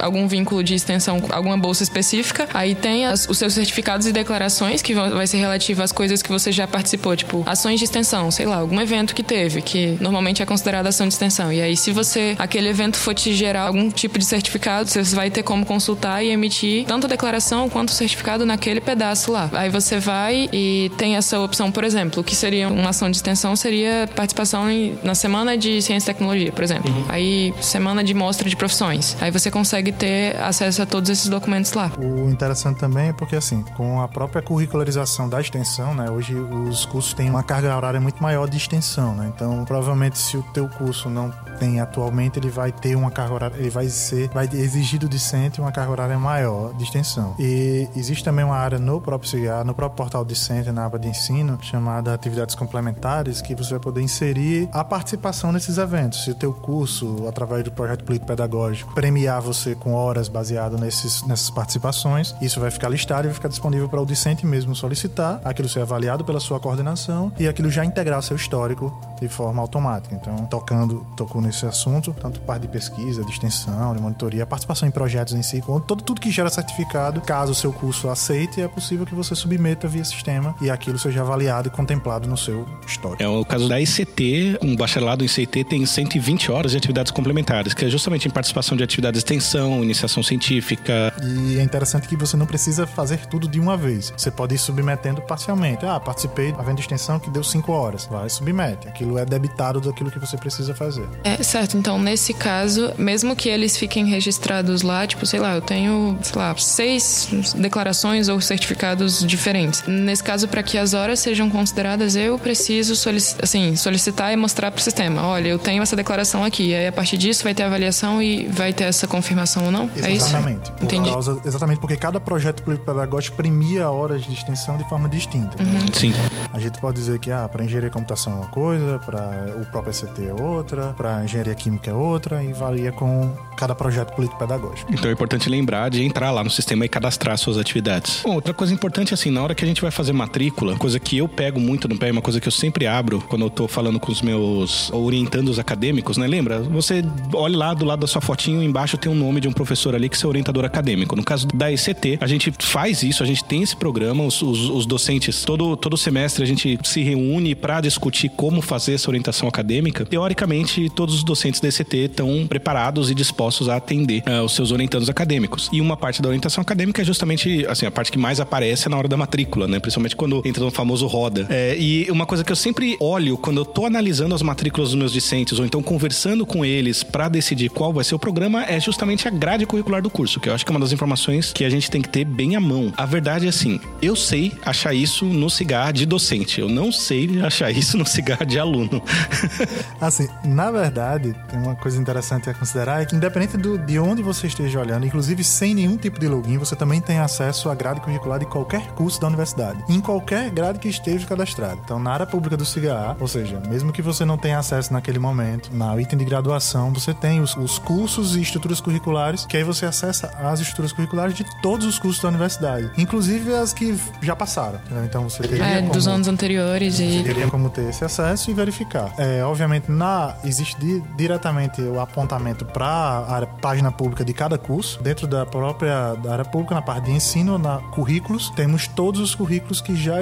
algum vínculo de extensão, alguma bolsa específica, aí tem as, os seus certificados e declarações, que vão, vai ser relativo às coisas que você já participou, tipo, ações de extensão, sei lá, algum evento que teve, que normalmente é considerado ação de extensão. E aí, se você, aquele evento for te gerar algum tipo de certificado, você vai ter como consultar e emitir tanto a declaração quanto o certificado naquele pedaço lá. Aí você vai e tem essa opção, por exemplo, o que seria uma ação de extensão seria participação em, na semana de ciência e tecnologia, por exemplo. Uhum. Aí, semana de mostra de profissões. Aí você consegue ter acesso a todos esses documentos lá. O interessante também é porque, assim, com a própria curricularização da extensão, né, hoje os cursos têm uma carga horária muito maior de extensão, né? Então, provavelmente, se o teu curso não tem atualmente, ele vai ter uma carga horária, ele vai ser, vai exigir do discente uma carga horária maior de extensão. E existe também uma área no próprio CIGAR, no próprio portal discente, na aba de ensino, chamada atividades complementares, que você vai poder inserir a participação nesses eventos. Se o teu curso, através do projeto político pedagógico, premiar você com horas baseado nesses, nessas participações, isso vai ficar listado e vai ficar disponível para o discente mesmo solicitar, aquilo ser avaliado pela sua coordenação e aquilo já integrar seu histórico de forma automática. Então, tocando, tocou nesse assunto, tanto parte de pesquisa, de extensão, de monitoria, participação em projetos em si, todo, tudo que gera certificado, caso o seu curso aceite, é possível que você submeta via sistema e aquilo seja avaliado e contemplado no seu histórico. É o caso da ICT, um bacharelado em ICT tem 120 horas de atividades complementares, que é justamente em participação de atividades de extensão, iniciação científica. E é interessante que você não precisa fazer tudo de uma vez. Você pode ir submetendo parcialmente. Ah, participei da venda de extensão que deu 5 horas. Vai, submete. Aquilo é debitado daquilo que você precisa fazer. É, certo. Então, nesse caso, mesmo que eles fiquem registrados lá, tipo, sei lá, eu tenho, sei lá, seis declarações ou certificados diferentes. Nesse caso, para que as horas sejam consideradas, eu preciso solicitar, assim, solicitar e mostrar para sistema. Olha, eu tenho essa declaração aqui. Aí, a partir disso, vai ter avaliação e vai ter essa confirmação ou não? Exatamente. É isso? Exatamente. Entendi. Causa, exatamente porque cada projeto político-pedagógico premia horas de extensão de forma distinta. Uhum. Sim. A gente pode dizer que, ah, para engenharia computação é uma coisa, para o próprio SCT é outra, para engenharia química é outra, e varia com cada projeto político-pedagógico. Então é importante lembrar de entrar lá no sistema e cadastrar suas atividades. Bom, outra coisa importante, assim, na hora que a gente vai fazer matrícula, coisa que eu pego muito no pé, uma coisa que eu sempre abro quando eu tô falando com os meus orientandos acadêmicos, né? Lembra? Você olha lá do lado da sua fotinho, embaixo tem um nome de um professor ali que é seu orientador acadêmico. No caso da ECT, a gente faz isso, a gente tem esse programa, os, os, os docentes, todo, todo semestre a gente se reúne para discutir como fazer essa orientação acadêmica. Teoricamente, todos os docentes da ECT estão preparados e dispostos a atender uh, os seus orientandos acadêmicos. E uma parte da orientação acadêmica é justamente assim, a parte que mais aparece na hora da matrícula, né? Principalmente quando entra no famoso roda. É, e uma coisa que eu sempre olho quando eu tô analisando as matrículas dos meus discentes, ou então conversando com eles para decidir qual vai ser o programa, é justamente a grade curricular do curso, que eu acho que é uma das informações que a gente tem que ter bem à mão. A verdade é assim, eu sei achar isso no cigarro de docente, eu não sei achar isso no cigarro de aluno. assim, na verdade, tem uma coisa interessante a considerar, é que independente do, de onde você esteja olhando, inclusive sem nenhum tipo de login, você também tem acesso à grade curricular de qualquer curso da universidade, em qualquer grade que esteja cadastrado. Então, na área pública do CIGA, ou seja, mesmo que você não tenha acesso naquele momento, na item de graduação, você tem os, os cursos e estruturas curriculares, que aí você acessa as estruturas curriculares de todos os cursos da universidade, inclusive as que já passaram. Entendeu? Então, você teria É, como, dos anos anteriores você e. teria como ter esse acesso e verificar. É, obviamente, na existe di- diretamente o apontamento para a página pública de cada curso, dentro da própria da área pública, na parte de ensino, na currículos, temos todos os currículos que já,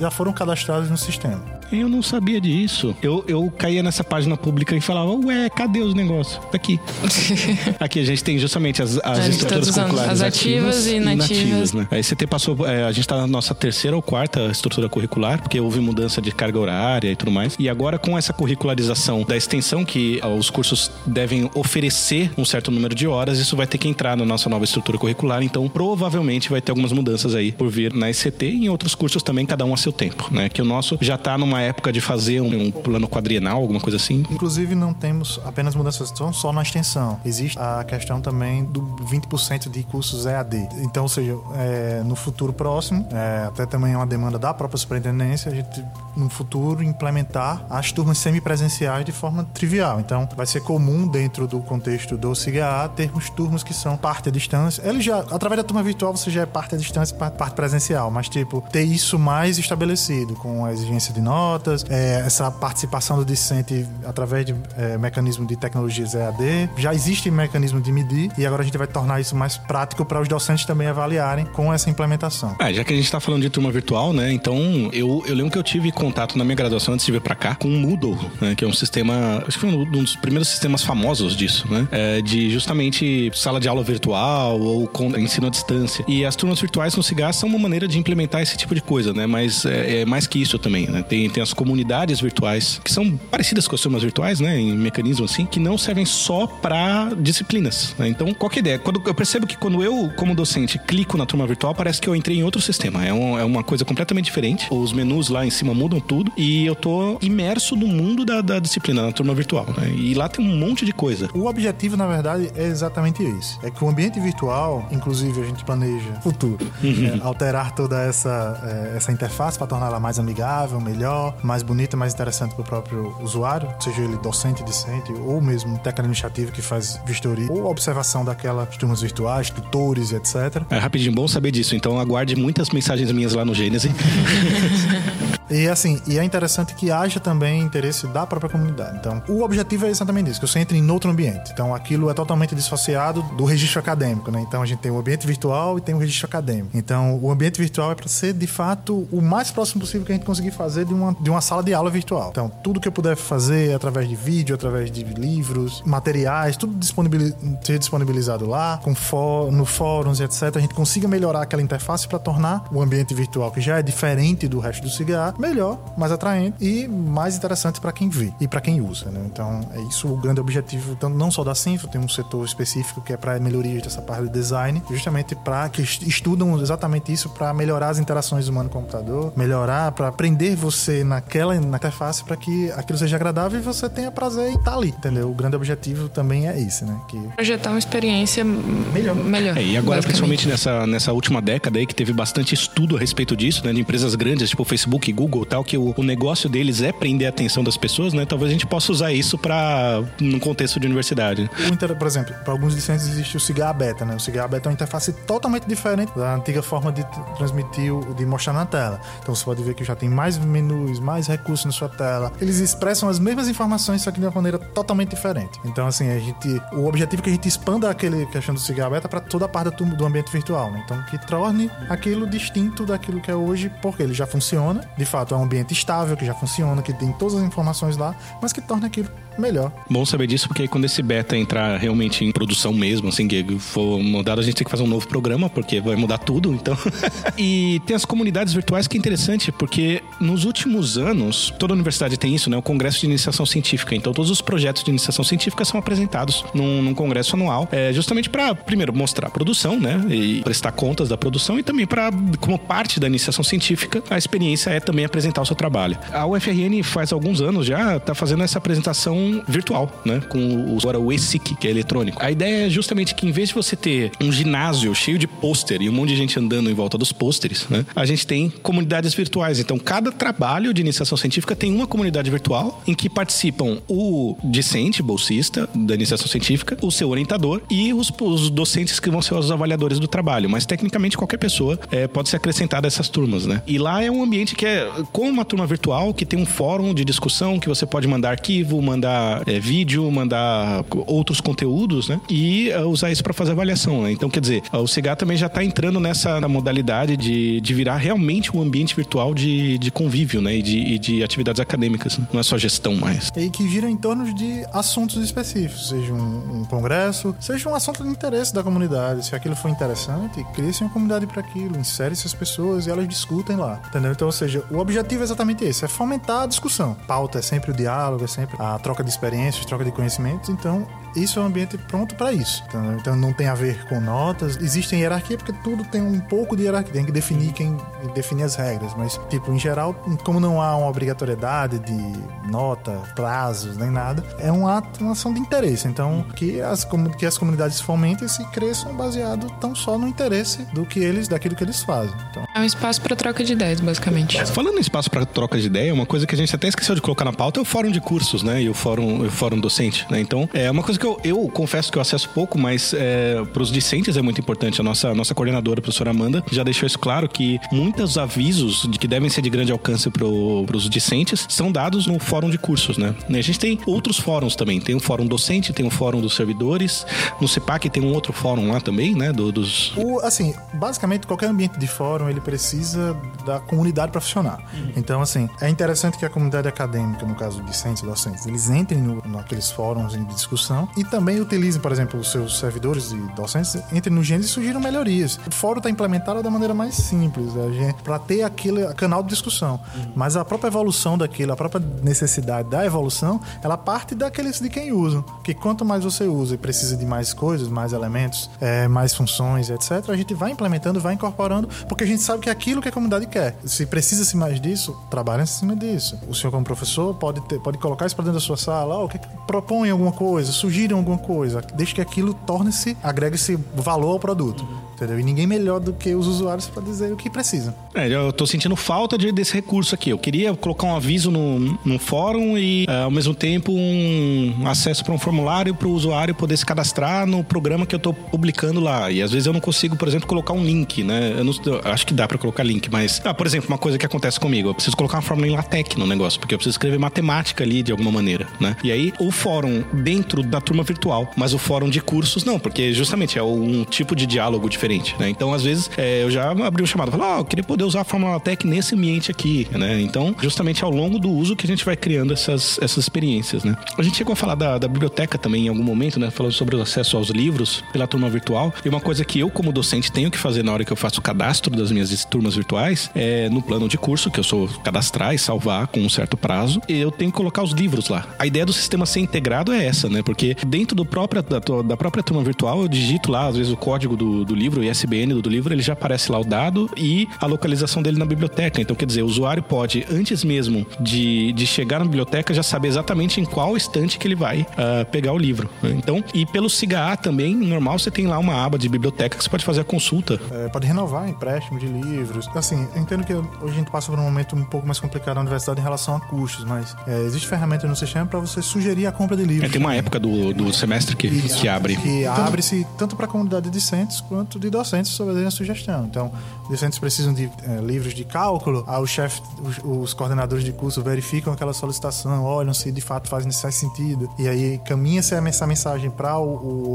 já foram cadastrados no sistema. Eu não sabia disso. Eu, eu caía nessa página pública e falava, ué, cadê os negócios? Tá Aqui. Aqui a gente tem justamente as, as A gente estruturas tá curriculares as ativas e nativas. né? Aí CT passou, é, a gente tá na nossa terceira ou quarta estrutura curricular, porque houve mudança de carga horária e tudo mais. E agora com essa curricularização da extensão que ah, os cursos devem oferecer um certo número de horas, isso vai ter que entrar na nossa nova estrutura curricular. Então provavelmente vai ter algumas mudanças aí por vir na ECT e em outros cursos também, cada um a seu tempo, né? Que o nosso já tá numa uma época de fazer um, um plano quadrienal, alguma coisa assim? Inclusive, não temos apenas mudanças só na extensão. Existe a questão também do 20% de cursos EAD. Então, ou seja, é, no futuro próximo, é, até também é uma demanda da própria superintendência, a gente, no futuro, implementar as turmas semipresenciais de forma trivial. Então, vai ser comum, dentro do contexto do SIGA, termos turmas que são parte à distância. Ele já, através da turma virtual, você já é parte à distância e parte presencial, mas, tipo, ter isso mais estabelecido, com a exigência de notas, é, essa participação do discente através de é, mecanismo de tecnologias EAD. Já existe mecanismo de medir e agora a gente vai tornar isso mais prático para os docentes também avaliarem com essa implementação. Ah, já que a gente está falando de turma virtual, né? Então, eu, eu lembro que eu tive contato na minha graduação antes de vir para cá com o Moodle, né? Que é um sistema, acho que foi um dos primeiros sistemas famosos disso, né? É, de justamente sala de aula virtual ou com ensino à distância. E as turmas virtuais no CIGAS são uma maneira de implementar esse tipo de coisa, né? Mas é, é mais que isso também, né? Tem, tem as comunidades virtuais que são parecidas com as turmas virtuais, né? Em mecanismo assim, que não servem só para disciplinas. Né? Então, qual que é a ideia? Quando, eu percebo que quando eu, como docente, clico na turma virtual, parece que eu entrei em outro sistema. É, um, é uma coisa completamente diferente. Os menus lá em cima mudam tudo e eu tô imerso no mundo da, da disciplina, na turma virtual. Né? E lá tem um monte de coisa. O objetivo, na verdade, é exatamente isso. É que o ambiente virtual, inclusive a gente planeja futuro, uhum. é, alterar toda essa, é, essa interface para torná-la mais amigável, melhor, mais bonita, mais interessante para o próprio usuário, seja ele docente, discente ou mesmo técnico administrativo que faz vistoria ou observação daquelas turmas virtuais, tutores e etc. É rapidinho, bom saber disso. Então aguarde muitas mensagens minhas lá no Gênesis. E assim, e é interessante que haja também interesse da própria comunidade. Então, o objetivo é exatamente isso, que você entre em outro ambiente. Então, aquilo é totalmente dissociado do registro acadêmico, né? Então, a gente tem o ambiente virtual e tem o registro acadêmico. Então, o ambiente virtual é para ser, de fato, o mais próximo possível que a gente conseguir fazer de uma, de uma sala de aula virtual. Então, tudo que eu puder fazer através de vídeo, através de livros, materiais, tudo disponibiliz ser disponibilizado lá, com no fóruns etc., a gente consiga melhorar aquela interface para tornar o ambiente virtual, que já é diferente do resto do cigarro, melhor, mais atraente e mais interessante para quem vê e para quem usa. Né? Então, é isso o grande objetivo, então, não só da Sinfo, tem um setor específico que é para melhorias dessa parte de design, justamente para que estudam exatamente isso para melhorar as interações humano-computador, melhorar para aprender você naquela na interface para que aquilo seja agradável e você tenha prazer em estar tá ali, entendeu? O grande objetivo também é esse, né? Que projetar uma experiência melhor. melhor é, e agora principalmente nessa nessa última década aí que teve bastante estudo a respeito disso, né, de empresas grandes tipo Facebook, Google Google tal, que o, o, negócio deles é prender a atenção das pessoas, né? Talvez a gente possa usar isso para num contexto de universidade. Por exemplo, para alguns licenças existe o cigarro beta, né? O cigarro beta é uma interface totalmente diferente da antiga forma de transmitir, de mostrar na tela. Então você pode ver que já tem mais menus, mais recursos na sua tela. Eles expressam as mesmas informações, só que de uma maneira totalmente diferente. Então, assim, a gente. O objetivo é que a gente expanda aquele questão do cigarro beta para toda a parte do, do ambiente virtual, né? Então, que torne aquilo distinto daquilo que é hoje, porque ele já funciona, de fato fato é um ambiente estável, que já funciona, que tem todas as informações lá, mas que torna aquilo melhor. Bom saber disso, porque quando esse beta entrar realmente em produção mesmo, assim, que for mudado, a gente tem que fazer um novo programa, porque vai mudar tudo, então. e tem as comunidades virtuais que é interessante, porque nos últimos anos, toda universidade tem isso, né? O Congresso de Iniciação Científica. Então, todos os projetos de iniciação científica são apresentados num, num congresso anual, é, justamente para, primeiro, mostrar a produção, né? E prestar contas da produção e também para, como parte da iniciação científica, a experiência é também apresentar o seu trabalho. A UFRN faz alguns anos já está fazendo essa apresentação virtual, né? Com o, agora o ESIC, que é eletrônico. A ideia é justamente que em vez de você ter um ginásio cheio de pôster e um monte de gente andando em volta dos pôsteres, né? A gente tem comunidades virtuais. Então, cada trabalho de iniciação científica tem uma comunidade virtual em que participam o discente, bolsista da iniciação científica, o seu orientador e os, os docentes que vão ser os avaliadores do trabalho. Mas, tecnicamente, qualquer pessoa é, pode ser acrescentada a essas turmas, né? E lá é um ambiente que é como uma turma virtual, que tem um fórum de discussão, que você pode mandar arquivo, mandar mandar é, vídeo, mandar outros conteúdos, né? E uh, usar isso para fazer avaliação, né? Então, quer dizer, o CIGA também já está entrando nessa modalidade de, de virar realmente um ambiente virtual de, de convívio, né? E de, e de atividades acadêmicas, né? não é só gestão mais. E que gira em torno de assuntos específicos, seja um, um congresso, seja um assunto de interesse da comunidade. Se aquilo for interessante, crie-se uma comunidade para aquilo, insere essas pessoas e elas discutem lá, entendeu? Então, ou seja, o objetivo é exatamente esse, é fomentar a discussão. Pauta é sempre o diálogo, é sempre a troca de experiências, troca de conhecimentos. Então, isso é um ambiente pronto para isso. Então, então, não tem a ver com notas. Existe hierarquia porque tudo tem um pouco de hierarquia. Tem que definir quem define as regras. Mas, tipo, em geral, como não há uma obrigatoriedade de nota, prazos, nem nada, é um ato, uma ação de interesse. Então, que as, que as comunidades fomentem e se cresçam baseado tão só no interesse do que eles, daquilo que eles fazem. Então, é um espaço para troca de ideias, basicamente. Falando em espaço para troca de ideia, uma coisa que a gente até esqueceu de colocar na pauta é o fórum de cursos, né? E o fórum, o fórum docente, né? Então, é uma coisa que eu, eu confesso que eu acesso pouco, mas é, para os discentes é muito importante. A nossa, nossa coordenadora, a professora Amanda, já deixou isso claro que muitos avisos de que devem ser de grande alcance para os discentes são dados no fórum de cursos, né? A gente tem outros fóruns também. Tem o fórum docente, tem o fórum dos servidores. No CEPAC tem um outro fórum lá também, né? Do, dos... O, assim, basicamente qualquer ambiente de fórum ele precisa da comunidade para funcionar. Uhum. Então, assim, é interessante que a comunidade acadêmica, no caso discentes e docentes, eles entrem no, naqueles fóruns de discussão e também utilizem, por exemplo, os seus servidores e docentes, entrem no Gênesis e surgiram melhorias. O fórum está implementado da maneira mais simples, né, para ter aquele canal de discussão. Uhum. Mas a própria evolução daquilo, a própria necessidade da evolução, ela parte daqueles de quem usa. Que quanto mais você usa e precisa de mais coisas, mais elementos, é, mais funções, etc., a gente vai implementando, vai incorporando, porque a gente sabe que é aquilo que a comunidade quer. Se precisa-se mais disso, trabalha em cima disso. O senhor, como professor, pode, ter, pode colocar isso para dentro da sua sala, oh, o que, que propõe alguma coisa, sugiram alguma coisa, desde que aquilo torne-se, agregue-se valor ao produto. Entendeu? E ninguém melhor do que os usuários para dizer o que precisam. É, eu tô sentindo falta de, desse recurso aqui. Eu queria colocar um aviso no, no fórum e, uh, ao mesmo tempo, um acesso para um formulário para o usuário poder se cadastrar no programa que eu tô publicando lá. E às vezes eu não consigo, por exemplo, colocar um link, né? Eu, não, eu acho que dá para colocar link, mas, ah, por exemplo, uma coisa que acontece comigo, eu preciso colocar uma fórmula em LaTeX no negócio, porque eu preciso escrever matemática ali de alguma maneira, né? E aí, o fórum dentro da turma virtual, mas o fórum de cursos não, porque justamente é um tipo de diálogo diferente diferente, né? Então, às vezes, é, eu já abri um chamado, falei, ó, oh, eu queria poder usar a Fórmula Tech nesse ambiente aqui, né? Então, justamente ao longo do uso que a gente vai criando essas, essas experiências, né? A gente chegou a falar da, da biblioteca também em algum momento, né? Falando sobre o acesso aos livros pela turma virtual. E uma coisa que eu, como docente, tenho que fazer na hora que eu faço o cadastro das minhas turmas virtuais é no plano de curso, que eu sou cadastrar e salvar com um certo prazo, eu tenho que colocar os livros lá. A ideia do sistema ser integrado é essa, né? Porque dentro do próprio, da, da própria turma virtual, eu digito lá, às vezes, o código do, do livro, o ISBN do, livro, ele já aparece lá o dado e a localização dele na biblioteca. Então, quer dizer, o usuário pode, antes mesmo de, de chegar na biblioteca, já saber exatamente em qual estante que ele vai uh, pegar o livro. Então, e pelo SIGA também, normal, você tem lá uma aba de biblioteca que você pode fazer a consulta. É, pode renovar empréstimo de livros. Assim, eu entendo que hoje a gente passa por um momento um pouco mais complicado na universidade em relação a custos, mas é, existe ferramenta no sistema para você sugerir a compra de livros. É, tem uma época do, do semestre que, que abre. Que abre-se tanto para a comunidade de discentes quanto de docentes sobre a sugestão. Então, docentes precisam de é, livros de cálculo, aí o chefe, os, os, coordenadores de curso verificam aquela solicitação, olham se de fato faz, faz sentido, e aí caminha-se essa mensagem para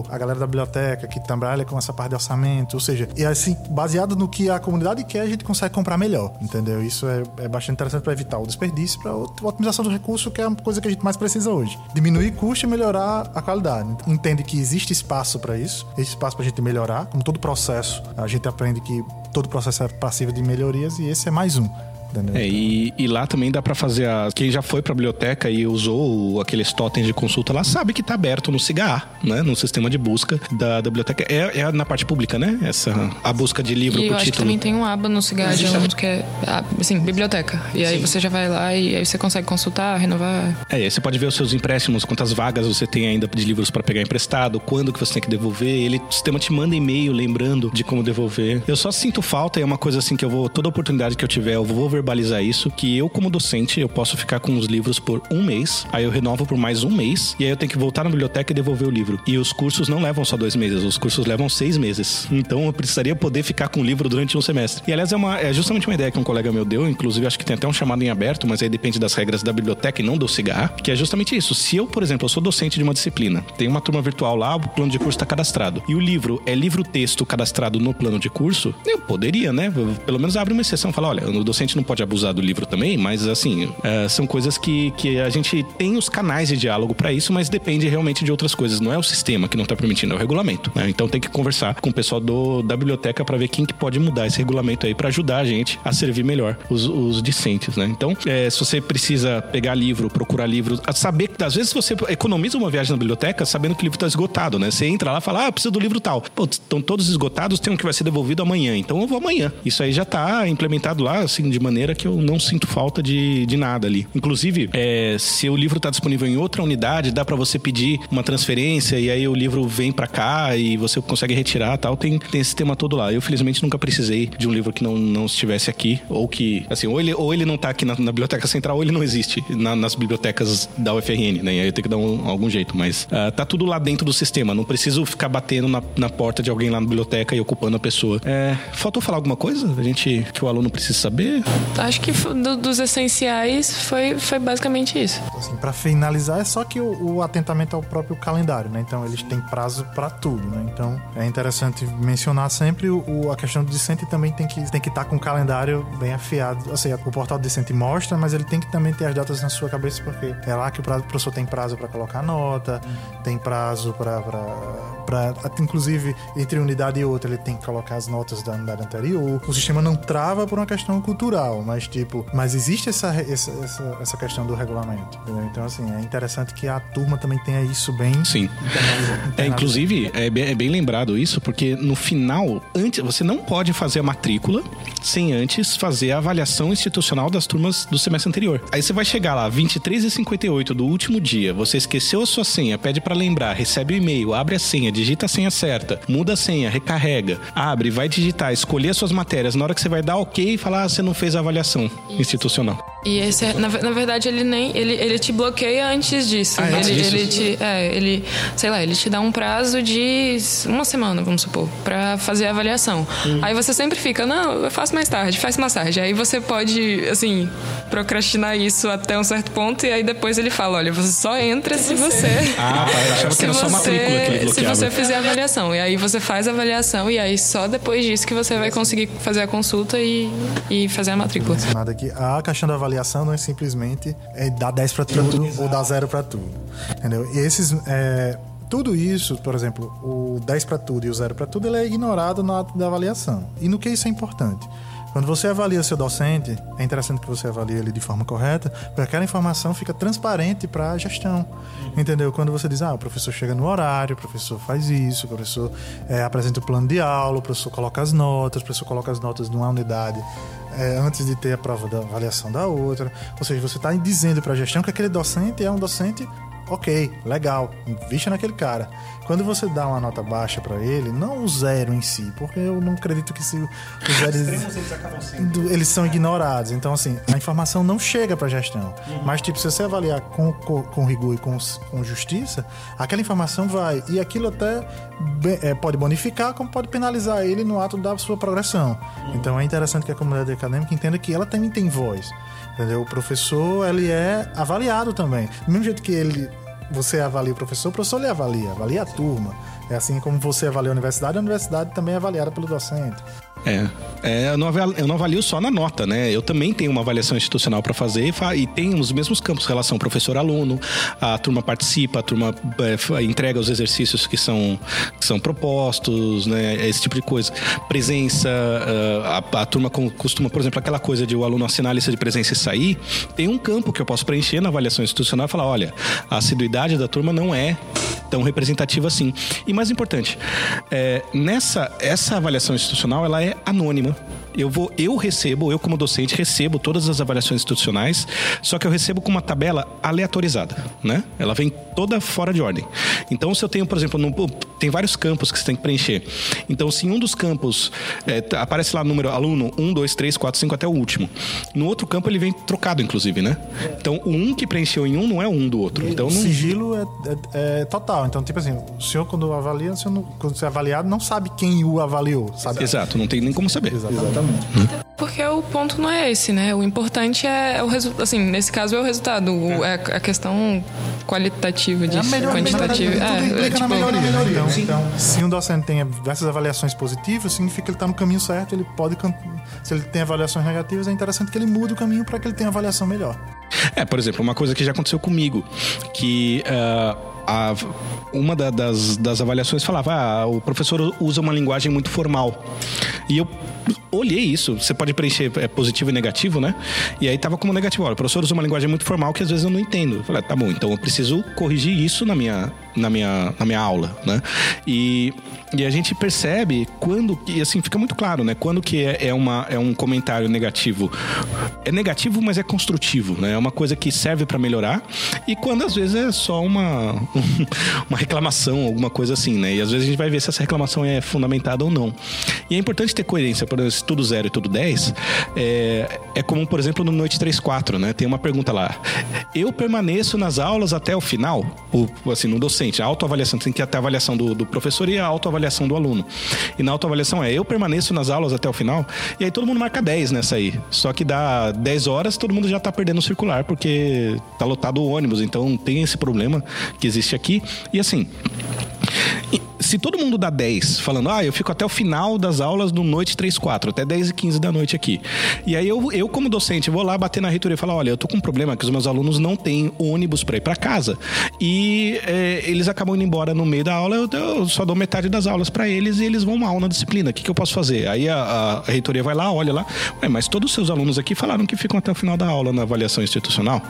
a galera da biblioteca que trabalha com essa parte de orçamento, ou seja, e assim, baseado no que a comunidade quer, a gente consegue comprar melhor, entendeu? Isso é, é bastante interessante para evitar o desperdício, para a otimização do recurso, que é a coisa que a gente mais precisa hoje. Diminuir custo e melhorar a qualidade. Entende que existe espaço para isso, existe espaço para a gente melhorar, como todo processo, a gente aprende que todo processo é passivo de melhorias e esse é mais um. É, e, e, lá também dá para fazer a. Quem já foi pra biblioteca e usou aqueles totens de consulta lá sabe que tá aberto no CIGA, né? No sistema de busca da, da biblioteca. É, é, na parte pública, né? Essa, a busca de livro e por eu título. Acho que também tem um aba no CIGA de onde que é, assim, biblioteca. E aí Sim. você já vai lá e aí você consegue consultar, renovar. É, e aí você pode ver os seus empréstimos, quantas vagas você tem ainda de livros para pegar emprestado, quando que você tem que devolver. Ele, o sistema te manda e-mail lembrando de como devolver. Eu só sinto falta, e é uma coisa assim que eu vou, toda oportunidade que eu tiver, eu vou verbalizar isso, que eu, como docente, eu posso ficar com os livros por um mês, aí eu renovo por mais um mês, e aí eu tenho que voltar na biblioteca e devolver o livro. E os cursos não levam só dois meses, os cursos levam seis meses. Então eu precisaria poder ficar com o livro durante um semestre. E aliás, é, uma, é justamente uma ideia que um colega meu deu, inclusive acho que tem até um chamado em aberto, mas aí depende das regras da biblioteca e não do cigarro, que é justamente isso. Se eu, por exemplo, eu sou docente de uma disciplina, tem uma turma virtual lá, o plano de curso está cadastrado, e o livro é livro-texto cadastrado no plano de curso, eu poderia, né? Pelo menos abre uma exceção, falar, olha, o docente não pode pode abusar do livro também, mas assim, é, são coisas que, que a gente tem os canais de diálogo para isso, mas depende realmente de outras coisas. Não é o sistema que não tá permitindo, é o regulamento. Né? Então tem que conversar com o pessoal do, da biblioteca para ver quem que pode mudar esse regulamento aí para ajudar a gente a servir melhor os, os discentes, né? Então, é, se você precisa pegar livro, procurar livro, saber que às vezes você economiza uma viagem na biblioteca sabendo que o livro está esgotado, né? Você entra lá e fala, ah, preciso do livro tal. Pô, estão todos esgotados, tem um que vai ser devolvido amanhã, então eu vou amanhã. Isso aí já está implementado lá, assim, de maneira que eu não sinto falta de, de nada ali. Inclusive, é, se o livro está disponível em outra unidade, dá para você pedir uma transferência e aí o livro vem para cá e você consegue retirar tal. Tem, tem esse tema todo lá. Eu, felizmente, nunca precisei de um livro que não, não estivesse aqui, ou que, assim, ou ele, ou ele não está aqui na, na, biblioteca central, ou ele não existe na, nas bibliotecas da UFRN, né? E aí eu tenho que dar um, algum jeito. Mas uh, tá tudo lá dentro do sistema. Não preciso ficar batendo na, na porta de alguém lá na biblioteca e ocupando a pessoa. É, faltou falar alguma coisa? A gente que o aluno precisa saber? Acho que do, dos essenciais foi, foi basicamente isso. Assim, para finalizar, é só que o, o atentamento ao próprio calendário, né? Então eles têm prazo para tudo, né? Então é interessante mencionar sempre o, o, a questão do discente também tem que tem que estar tá com o calendário bem afiado. Ou seja, o portal do discente mostra, mas ele tem que também ter as datas na sua cabeça porque é lá que o professor tem prazo para colocar nota, tem prazo para para inclusive entre unidade e outra ele tem que colocar as notas da unidade anterior. O sistema não trava por uma questão cultural, mas tipo, mas existe essa essa, essa, essa questão do regulamento. Entendeu? Então assim é interessante que a turma também tenha isso bem. Sim. É, inclusive é bem, é bem lembrado isso porque no final antes você não pode fazer a matrícula sem antes fazer a avaliação institucional das turmas do semestre anterior. Aí você vai chegar lá 23 e 58 do último dia, você esqueceu a sua senha, pede para lembrar, recebe o e-mail, abre a senha, digita a senha certa, muda a senha, recarrega, abre, vai digitar, escolher as suas matérias. Na hora que você vai dar ok e falar, ah, você não fez a avaliação institucional. E esse, é, na, na, verdade, ele nem. Ele, ele te bloqueia antes disso. Ah, ele, disso? ele te. É, ele. Sei lá, ele te dá um prazo de uma semana, vamos supor, para fazer a avaliação. Hum. Aí você sempre fica, não, eu faço mais tarde, faz mais tarde. Aí você pode, assim, procrastinar isso até um certo ponto e aí depois ele fala, olha, você só entra se você. Ah, tá. Eu achava que era só matrícula que ele bloqueava. Se você fizer a avaliação. E aí você faz a avaliação e aí só depois disso que você vai conseguir fazer a consulta e, e fazer a matrícula. Nada aqui. A questão da avaliação avaliação não é simplesmente é dar 10 para tudo ou dar 0 para tudo. Entendeu? E esses. É, tudo isso, por exemplo, o 10 para tudo e o 0 para tudo, ele é ignorado na ato da avaliação. E no que isso é importante? Quando você avalia seu docente, é interessante que você avalie ele de forma correta, porque aquela informação fica transparente para a gestão. Entendeu? Quando você diz, ah, o professor chega no horário, o professor faz isso, o professor é, apresenta o plano de aula, o professor coloca as notas, o professor coloca as notas numa unidade é, antes de ter a prova da avaliação da outra. Ou seja, você está dizendo para a gestão que aquele docente é um docente ok, legal, invista naquele cara. Quando você dá uma nota baixa para ele, não o zero em si, porque eu não acredito que se os zeros eles, eles são ignorados. Então, assim, a informação não chega para a gestão. Uhum. Mas, tipo, se você avaliar com, com, com rigor e com, com, justiça, aquela informação vai. E aquilo até é, pode bonificar, como pode penalizar ele no ato da sua progressão. Uhum. Então, é interessante que a comunidade acadêmica entenda que ela também tem voz. Entendeu? O professor, ele é avaliado também. Do mesmo jeito que ele você avalia o professor, o professor lhe avalia, avalia a turma. É assim como você avalia a universidade, a universidade também é avaliada pelo docente. É. é eu, não avalio, eu não avalio só na nota, né? Eu também tenho uma avaliação institucional para fazer e, tem os mesmos campos, relação professor-aluno, a turma participa, a turma é, entrega os exercícios que são, que são propostos, né? Esse tipo de coisa. Presença, ah, a, a turma costuma, por exemplo, aquela coisa de o aluno assinar a lista de presença e sair, tem um campo que eu posso preencher na avaliação institucional e falar, olha, a assiduidade da turma não é tão representativa assim. E mais importante, é, nessa essa avaliação institucional, ela é anônima. Eu vou, eu recebo, eu como docente recebo todas as avaliações institucionais, só que eu recebo com uma tabela aleatorizada, né? Ela vem toda fora de ordem. Então, se eu tenho, por exemplo, no, tem vários campos que você tem que preencher. Então, se em um dos campos é, aparece lá o número aluno 1, 2, 3, 4, 5 até o último. No outro campo ele vem trocado, inclusive, né? Então, o um que preencheu em um não é um do outro. Então, não... sigilo é, é, é, total. Então, tipo assim, o senhor, quando avalia, o senhor não, quando você é avaliado, não sabe quem o avaliou, sabe? Exato, não tem nem como saber. Exatamente. Exatamente. Porque o ponto não é esse, né? O importante é, o resultado. Assim, nesse caso é o resultado. O, é a questão qualitativa disso. É a melhor, quantitativa. Tudo É, implica é, na tipo, melhoria. né? Então, então, se um docente tem diversas avaliações positivas, significa que ele está no caminho certo. Ele pode, se ele tem avaliações negativas, é interessante que ele mude o caminho para que ele tenha avaliação melhor. É, por exemplo, uma coisa que já aconteceu comigo, que ah, a- uma da- das, das avaliações falava, ah, o professor usa uma linguagem muito formal. E eu olhei isso, você pode preencher é, positivo e negativo, né? E aí tava como negativo, olha, o professor usa uma linguagem muito formal que às vezes eu não entendo. Eu falei, ah, tá bom, então eu preciso corrigir isso na minha, na minha, na minha aula, né? E, e a gente percebe quando, e assim, fica muito claro, né? Quando que é, é uma, é um comentário negativo. É negativo, mas é construtivo, né? É uma coisa que serve para melhorar. E quando às vezes é só uma, uma reclamação, alguma coisa assim, né? E às vezes a gente vai ver se essa reclamação é fundamentada ou não. E é importante ter coerência, por exemplo, se tudo zero e tudo 10, é, é comum, por exemplo, no Noite 34, né? Tem uma pergunta lá. Eu permaneço nas aulas até o final? O, assim, no docente, a autoavaliação, tem que ter a avaliação do, do professor e a autoavaliação do aluno. E na autoavaliação é, eu permaneço nas aulas até o final? E aí todo mundo marca 10 nessa aí. Só que dá 10 horas, todo mundo já tá perdendo o circular, porque tá lotado o ônibus. Então tem esse problema que existe aqui. E assim, se todo mundo dá 10, falando, ah, eu fico até o final das aulas do noite 3, 4, até 10 e 15 da noite aqui. E aí eu, eu como docente, vou lá bater na reitoria e falar, olha, eu tô com um problema que os meus alunos não têm ônibus para ir para casa. E é, eles acabam indo embora no meio da aula, eu, eu só dou metade das aulas para eles e eles vão mal na disciplina. O que, que eu posso fazer? Aí a, a- reitoria vai lá, olha lá, Ué, mas todos os seus alunos aqui falaram que ficam até o final da aula na avaliação institucional.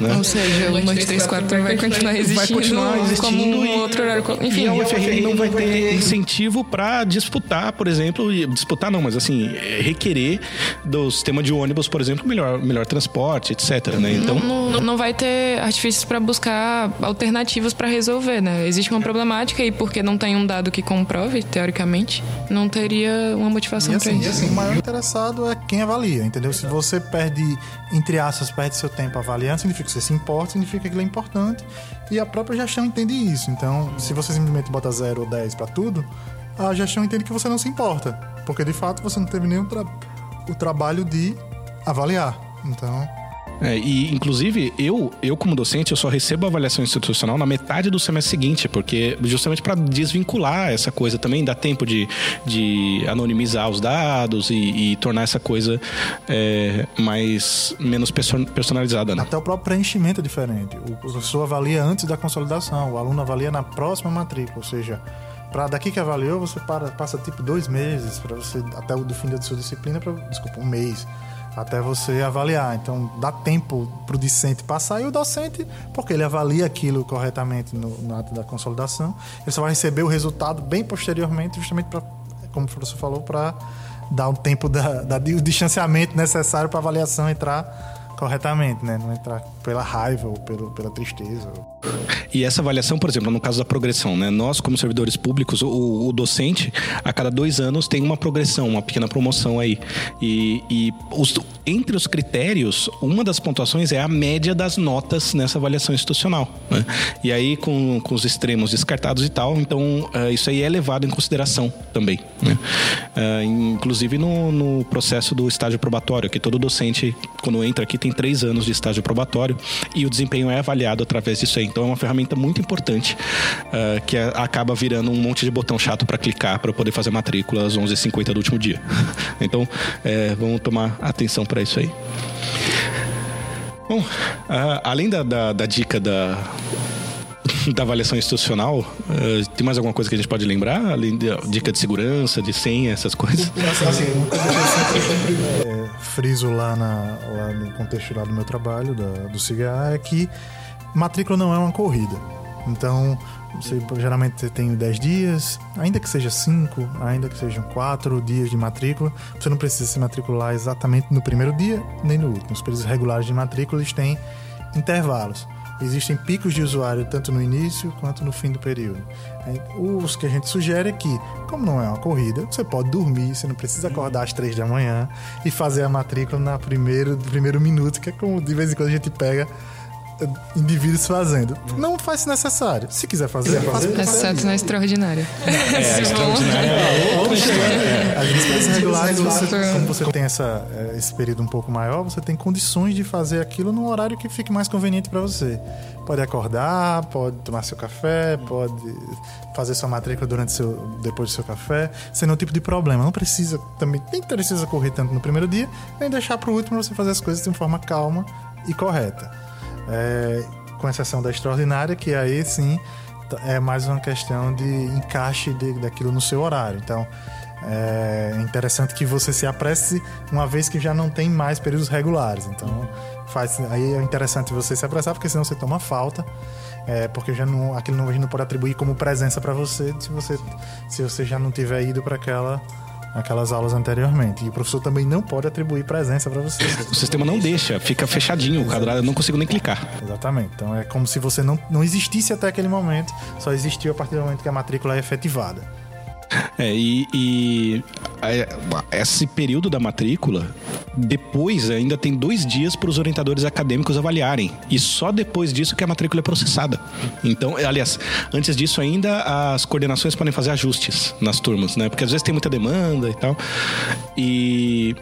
Né? Ou seja, o Noite 34 vai continuar existindo, vai continuar existindo como um e- outro horário. co- E Enfim, a UFRN não vai ter incentivo para disputar, por exemplo, disputar não, mas assim, é, requerer do sistema de ônibus, por exemplo, melhor, melhor transporte, etc. Né? Então, não, não- não vai ter artifícios para buscar alternativas para resolver, né? Existe uma problemática e porque não tem um dado que comprove, teoricamente, não teria uma motivação E para assim, isso. e assim, o maior interessado é quem avalia, entendeu? Se você perde, entre aspas, perde seu tempo avaliando, significa que você se importa, significa que ele é importante. E a própria gestão entende isso. Então, se você simplesmente bota 0 ou 10 para tudo, a gestão entende que você não se importa. Porque de fato você não teve nenhum tra o trabalho de avaliar. Então. É, e inclusive eu, eu como docente, eu só recebo a avaliação institucional na metade do semestre seguinte, porque justamente para desvincular essa coisa também, dá tempo de, de anonimizar os dados e, e tornar essa coisa é, mais menos perso- personalizada, né? Até o próprio preenchimento é diferente. O professor avalia antes da consolidação, o aluno avalia na próxima matrícula, ou seja, para daqui que avaliou, você para- passa tipo dois meses para você até o do fim da sua disciplina, pra, desculpa, um mês até você avaliar. Então dá tempo para o discente passar e o docente, porque ele avalia aquilo corretamente no, no ato da consolidação, ele só vai receber o resultado bem posteriormente, justamente para, como o professor falou, para dar o tempo da, da- o distanciamento necessário para a avaliação entrar corretamente, né? Não entrar pela raiva ou pelo, pela tristeza. E essa avaliação, por exemplo, no caso da progressão, né? Nós, como servidores públicos, o, o docente, a cada dois anos tem uma progressão, uma pequena promoção aí. E, e os- entre os critérios, uma das pontuações é a média das notas nessa avaliação institucional. né? E aí, com, com os extremos descartados e tal, então eh, isso aí é levado em consideração também. né? Eh, inclusive no, no processo do estágio probatório, que todo docente, quando entra aqui, tem três anos de estágio probatório e o desempenho é avaliado através disso aí. Então é uma ferramenta muito importante eh, que a- acaba virando um monte de botão chato para clicar para poder fazer matrícula às 11h50 do último dia. Então eh, vamos tomar atenção para isso aí. Bom, ah, além da, da- da dica da, da avaliação institucional, eh, tem mais alguma coisa que a gente pode lembrar? Além da dica de segurança, de senha, essas coisas? Assim, friso lá, na, lá no contexto lá do meu trabalho, da, do CIGA, é que matrícula não é uma corrida. Então, você, geralmente tem 10 dias, ainda que seja 5, ainda que sejam 4 dias de matrícula, você não precisa se matricular exatamente no primeiro dia nem no último. Os períodos regulares de matrícula eles têm intervalos. Existem picos de usuário tanto no início quanto no fim do período. Aí, Os que a gente sugere é que, como não é uma corrida, você pode dormir, você não precisa acordar às três da manhã e fazer a matrícula na primeiro, no primeiro minuto, que é como de vez em quando a gente pega indivíduos fazendo. Não faz se necessário. Se quiser fazer, fazer. Exceto na extraordinária. É, a extraordinária é história. As despesas regulares, você, como você tem essa, é, esse período um pouco maior, você tem condições de fazer aquilo num horário que fique mais conveniente para você. Pode acordar, pode tomar seu café, pode fazer sua matrícula durante seu, depois do seu café, sem nenhum tipo de problema. Não precisa também nem precisa correr tanto no primeiro dia, nem deixar para o último você fazer as coisas de forma calma e correta. É, com exceção da extraordinária, que aí sim é mais uma questão de encaixe de, daquilo no seu horário. Então, é interessante que você se apresse uma vez que já não tem mais períodos regulares. Então, faz, aí é interessante você se apressar, porque senão você toma falta. É, porque já não, aquilo não, a gente não pode atribuir como presença para você se você se você já não tiver ido para aquela aquelas aulas anteriormente. E o professor também não pode atribuir presença para você. O sistema não deixa, fica fechadinho o quadrado, eu não consigo nem clicar. Exatamente. Então é como se você não, não existisse até aquele momento, só existiu a partir do momento que a matrícula é efetivada. É, e, e esse período da matrícula, depois ainda tem dois dias para os orientadores acadêmicos avaliarem. E só depois disso que a matrícula é processada. Então, aliás, antes disso ainda as coordenações podem fazer ajustes nas turmas, né? Porque às vezes tem muita demanda e tal. E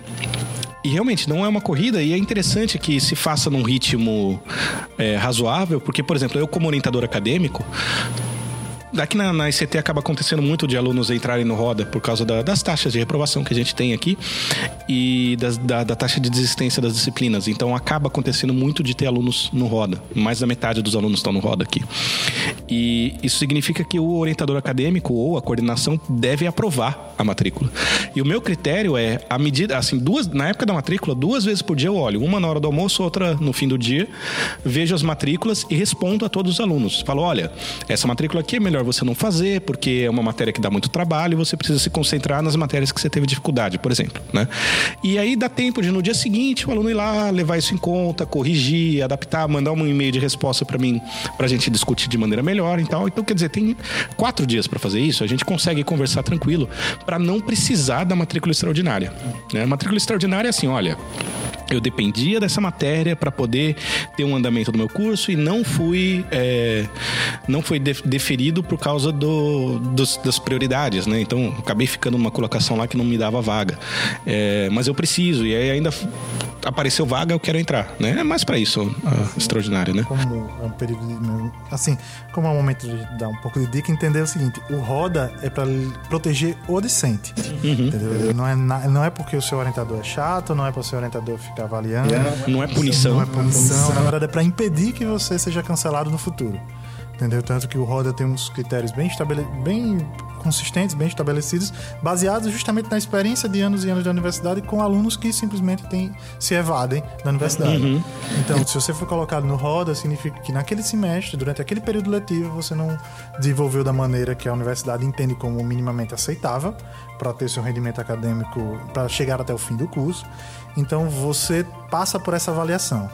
e realmente não é uma corrida e é interessante que se faça num ritmo é, razoável, porque, por exemplo, eu como orientador acadêmico, Aqui na, na ICT acaba acontecendo muito de alunos entrarem no roda por causa da, das taxas de reprovação que a gente tem aqui e das, da, da, taxa de desistência das disciplinas. Então acaba acontecendo muito de ter alunos no roda. Mais da metade dos alunos estão no roda aqui. E isso significa que o orientador acadêmico ou a coordenação deve aprovar a matrícula. E o meu critério é a medida, assim, duas na época da matrícula, duas vezes por dia eu olho, uma na hora do almoço, outra no fim do dia, vejo as matrículas e respondo a todos os alunos. Falo, olha, essa matrícula aqui é melhor você não fazer, porque é uma matéria que dá muito trabalho e você precisa se concentrar nas matérias que você teve dificuldade, por exemplo. Né? E aí dá tempo de no dia seguinte o aluno ir lá, levar isso em conta, corrigir, adaptar, mandar um e-mail de resposta para mim, para a gente discutir de maneira melhor e tal. Então, quer dizer, tem quatro dias para fazer isso, a gente consegue conversar tranquilo para não precisar da matrícula extraordinária. Né? Matrícula extraordinária é assim, olha eu dependia dessa matéria para poder ter um andamento do meu curso e não fui é, não foi deferido por causa do, dos, das prioridades, né? Então acabei ficando numa colocação lá que não me dava vaga, é, mas eu preciso e aí ainda apareceu vaga eu quero entrar, né? É mais para isso uh, extraordinário, né? Como é um período de, assim, como é um momento de dar um pouco de dica, entender o seguinte: o roda é para proteger o discente, uhum. entendeu? Não é não é porque o seu orientador é chato, não é para o seu orientador ficar avaliando. Não é punição. Não é punição. Na verdade, é para impedir que você seja cancelado no futuro. Entendeu? Tanto que o Roda tem uns critérios bem, estabele... bem consistentes, bem estabelecidos, baseados justamente na experiência de anos e anos da universidade com alunos que simplesmente tem, se evadem da universidade. Uhum. Então, se você for colocado no Roda, significa que naquele semestre, durante aquele período letivo, você não desenvolveu da maneira que a universidade entende como minimamente aceitável para ter seu rendimento acadêmico, para chegar até o fim do curso. Então você passa por essa avaliação.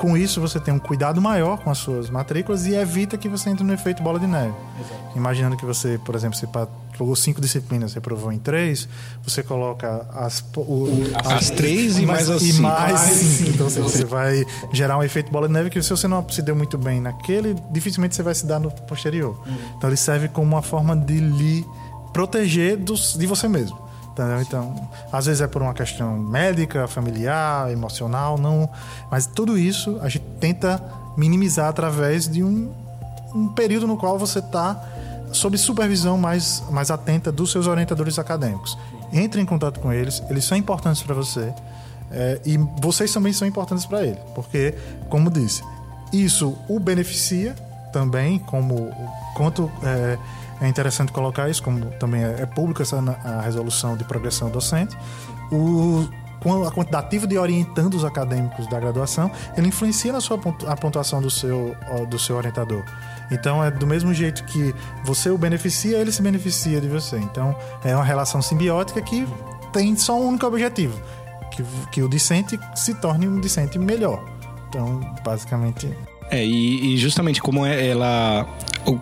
Com isso, você tem um cuidado maior com as suas matrículas e evita que você entre no efeito bola de neve. Exato. Imaginando que você, por exemplo, você pegou cinco disciplinas, você provou em três, você coloca as, o, as, as, três e mais as e cinco. mais cinco. Então você, você vai gerar um efeito bola de neve que se você não se deu muito bem naquele, dificilmente você vai se dar no posterior. Uhum. Então ele serve como uma forma de lhe proteger dos, de você mesmo. Entendeu? Então, às vezes é por uma questão médica, familiar, emocional, não. Mas tudo isso a gente tenta minimizar através de um, um período no qual você está sob supervisão mais, mais atenta dos seus orientadores acadêmicos. Entre em contato com eles, eles são importantes para você é, e vocês também são importantes para ele, porque, como disse, isso o beneficia também, como quanto é, é interessante colocar isso, como também é, é pública essa a resolução de progressão docente. O, a quantitativa de orientandos acadêmicos da graduação, ele influencia na sua a pontuação do seu, do seu orientador. Então, é do mesmo jeito que você o beneficia, ele se beneficia de você. Então, é uma relação simbiótica que tem só um único objetivo: que, que o discente se torne um discente melhor. Então, basicamente. É, e, e justamente como é ela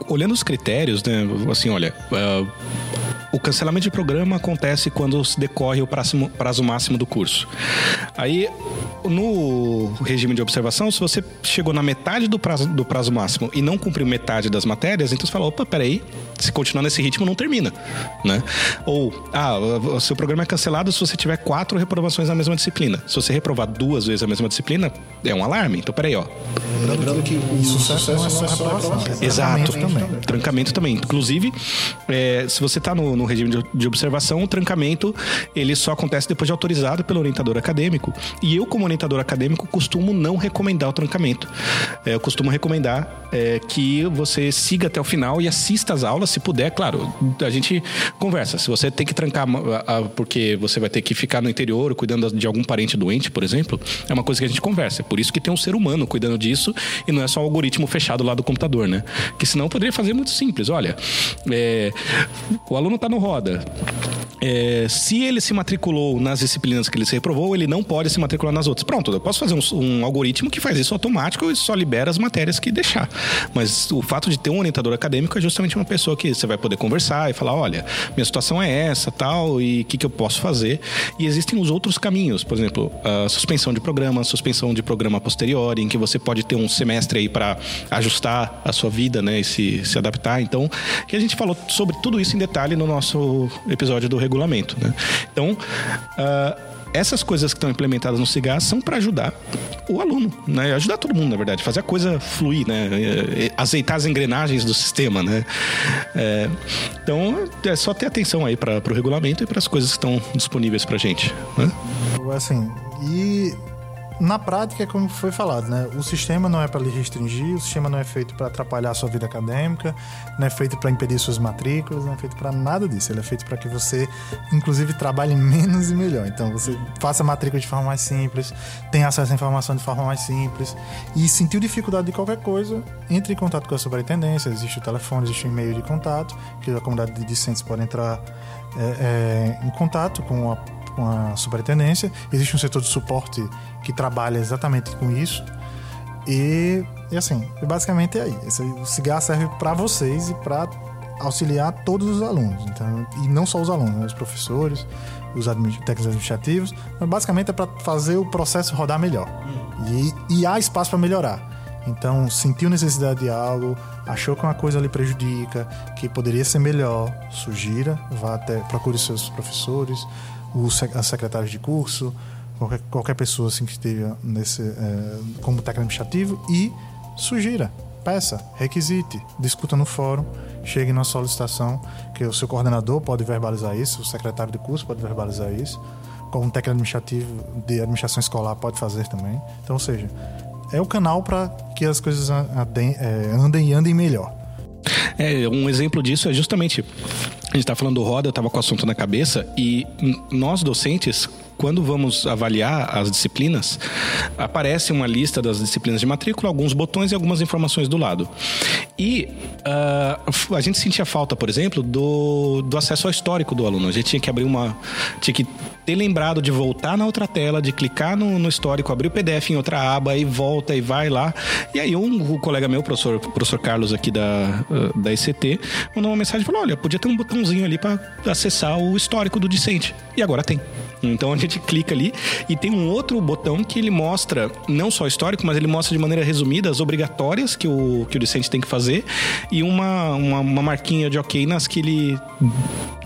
olhando os critérios, né? Assim, olha. Uh, o cancelamento de programa acontece quando se decorre o prazo, prazo máximo do curso. Aí, no regime de observação, se você chegou na metade do prazo, do prazo máximo e não cumpriu metade das matérias, então você fala, opa, peraí, se continuar nesse ritmo, não termina, né? Ou, ah, o seu programa é cancelado se você tiver quatro reprovações na mesma disciplina. Se você reprovar duas vezes a mesma disciplina, é um alarme. Então, peraí, ó. Lembrando que o sucesso não é só reprovação. Exato. Trancamento também. Trancamento também. Inclusive, é, se você está no, no regime de, de observação, o trancamento ele só acontece depois de autorizado pelo orientador acadêmico. E eu, como orientador acadêmico, costumo não recomendar o trancamento. É, eu costumo recomendar é, que você siga até o final e assista as aulas, se puder. Claro, a gente conversa. Se você tem que trancar a- a- porque você vai ter que ficar no interior cuidando de algum parente doente, por exemplo, é uma coisa que a gente conversa. É por isso que tem um ser humano cuidando disso e não é só o algoritmo fechado lá do computador, né? Que senão poderia fazer muito simples. Olha, é, o aluno está no roda. É, se ele se matriculou nas disciplinas que ele se reprovou, ele não pode se matricular nas outras. Pronto, eu posso fazer um, um algoritmo que faz isso automático e só libera as matérias que deixar. Mas o fato de ter um orientador acadêmico é justamente uma pessoa que você vai poder conversar e falar: olha, minha situação é essa, tal, e o que, que eu posso fazer. E existem os outros caminhos, por exemplo, a suspensão de programa, suspensão de programa posterior, em que você pode ter um semestre aí para ajustar a sua vida, né, e se, se adaptar. Então, que a gente falou sobre tudo isso em detalhe no nosso episódio do regulamento, né? Então, ah, essas coisas que estão implementadas no CIGAS são para ajudar o aluno, né? Ajudar todo mundo, na verdade, fazer a coisa fluir, né? É, Azeitar as engrenagens do sistema, né? É, então, é só ter atenção aí para o regulamento e para as coisas que estão disponíveis para gente, né? Assim, e na prática como foi falado, né? O sistema não é para lhe restringir, o sistema não é feito para atrapalhar a sua vida acadêmica, não é feito para impedir suas matrículas, não é feito para nada disso. Ele é feito para que você, inclusive, trabalhe menos e melhor. Então, você faça a matrícula de forma mais simples, tenha acesso à informação de forma mais simples e sentiu dificuldade de qualquer coisa, entre em contato com a superintendência. Existe o telefone, existe o e-mail de contato, que a comunidade de discentes pode entrar é, é, em contato com a com a superintendência. Existe um setor de suporte que trabalha exatamente com isso. E, e assim, basicamente é aí. Esse, o cigarro serve para vocês e para auxiliar todos os alunos. Então, e não só os alunos, né? os professores, os técnicos administrativos. Mas basicamente é para fazer o processo rodar melhor. E, e há espaço para melhorar. Então, sentiu necessidade de algo, achou que uma coisa lhe prejudica, que poderia ser melhor, sugira, vá até, procure seus professores, os secretários de curso, qualquer, qualquer pessoa assim que esteja nesse, eh, como técnico administrativo e sugira, peça, requisite, discuta no fórum, chegue na solicitação, que o seu coordenador pode verbalizar isso, o secretário de curso pode verbalizar isso, como técnico administrativo de administração escolar pode fazer também. Então, ou seja, é o canal para que as coisas andem, eh, andem e andem melhor. É, um exemplo disso é justamente. A gente está falando do roda, eu estava com o assunto na cabeça, e nós docentes, quando vamos avaliar as disciplinas, aparece uma lista das disciplinas de matrícula, alguns botões e algumas informações do lado. E f- a gente sentia falta, por exemplo, do, do acesso ao histórico do aluno. A gente tinha que abrir uma. tinha que ter lembrado de voltar na outra tela, de clicar no, no histórico, abrir o PDF em outra aba e volta e vai lá. E aí um, o colega meu, o professor, professor Carlos aqui da, uh, da ICT, mandou uma mensagem e falou: olha, podia ter um botãozinho ali para acessar o histórico do discente. E agora tem. Então a gente clica ali e tem um outro botão que ele mostra não só histórico, mas ele mostra de maneira resumida as obrigatórias que o, que o discente tem que fazer e uma, uma, uma marquinha de ok nas que ele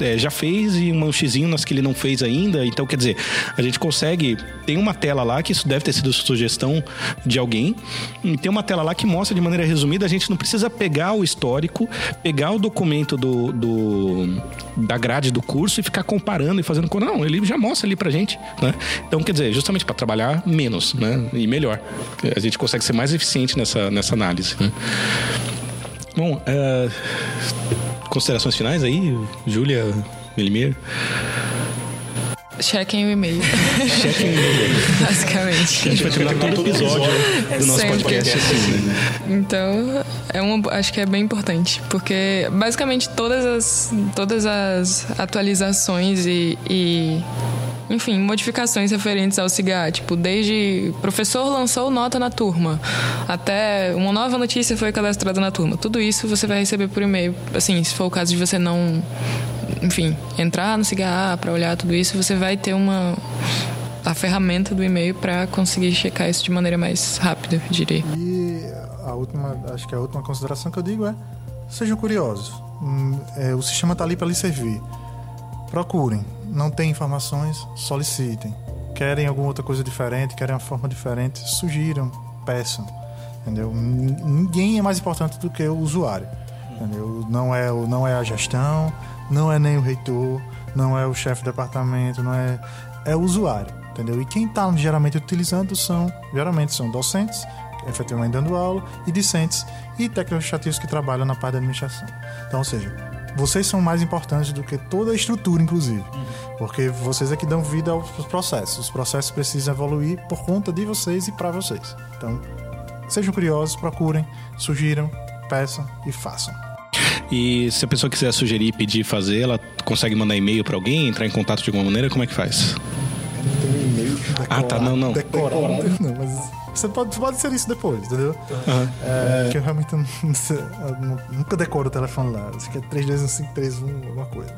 é, já fez e um xizinho nas que ele não fez ainda. Então, quer dizer, a gente consegue. Tem uma tela lá, que isso deve ter sido sugestão de alguém, e tem uma tela lá que mostra de maneira resumida. A gente não precisa pegar o histórico, pegar o documento do, do- da grade do curso e ficar comparando e fazendo. Não, ele já mostra ali pra gente, né? Então, quer dizer, justamente para trabalhar menos, né? E melhor. A gente consegue ser mais eficiente nessa, nessa análise. né? Bom, é, considerações finais aí, Júlia, Melimir? Chequem o e-mail, Chequem o e-mail. basicamente. A gente vai terminar todo episódio do nosso Sempre. podcast assim, né? Então, é uma, acho que é bem importante, porque basicamente todas as, todas as atualizações e, e, enfim, modificações referentes ao cigarro, tipo, desde professor lançou nota na turma, até uma nova notícia foi cadastrada na turma. Tudo isso você vai receber por e-mail, assim, se for o caso de você não enfim, entrar no CIGA para olhar tudo isso, você vai ter uma a ferramenta do e-mail para conseguir checar isso de maneira mais rápida, eu diria. E a última, acho que a última consideração que eu digo é: sejam curiosos. Hum, é, o sistema está ali para lhe servir. Procurem. Não tem informações, solicitem. Querem alguma outra coisa diferente, querem uma forma diferente, sugiram, peçam. Entendeu? Ninguém é mais importante do que o usuário. Entendeu? Não é, não é a gestão, não é nem o reitor, não é o chefe de departamento, não é é o usuário, entendeu? E quem está geralmente utilizando são geralmente são docentes, efetivamente dando aula, e discentes e técnicos administrativos que trabalham na parte da administração. Então, ou seja, vocês são mais importantes do que toda a estrutura, inclusive, porque vocês é que dão vida aos processos. Os processos precisam evoluir por conta de vocês e para vocês. Então, sejam curiosos, procurem, sugiram, peçam e façam. E se a pessoa quiser sugerir, pedir, fazer, ela consegue mandar e-mail para alguém, entrar em contato de alguma maneira? Como é que faz? Não tem e-mail. Ah, tá, não, não. Decorado. Não, mas você pode, pode ser isso depois, entendeu? Uhum. É, que eu realmente não, não, nunca decoro o telefone lá. Acho que é 321531, alguma coisa.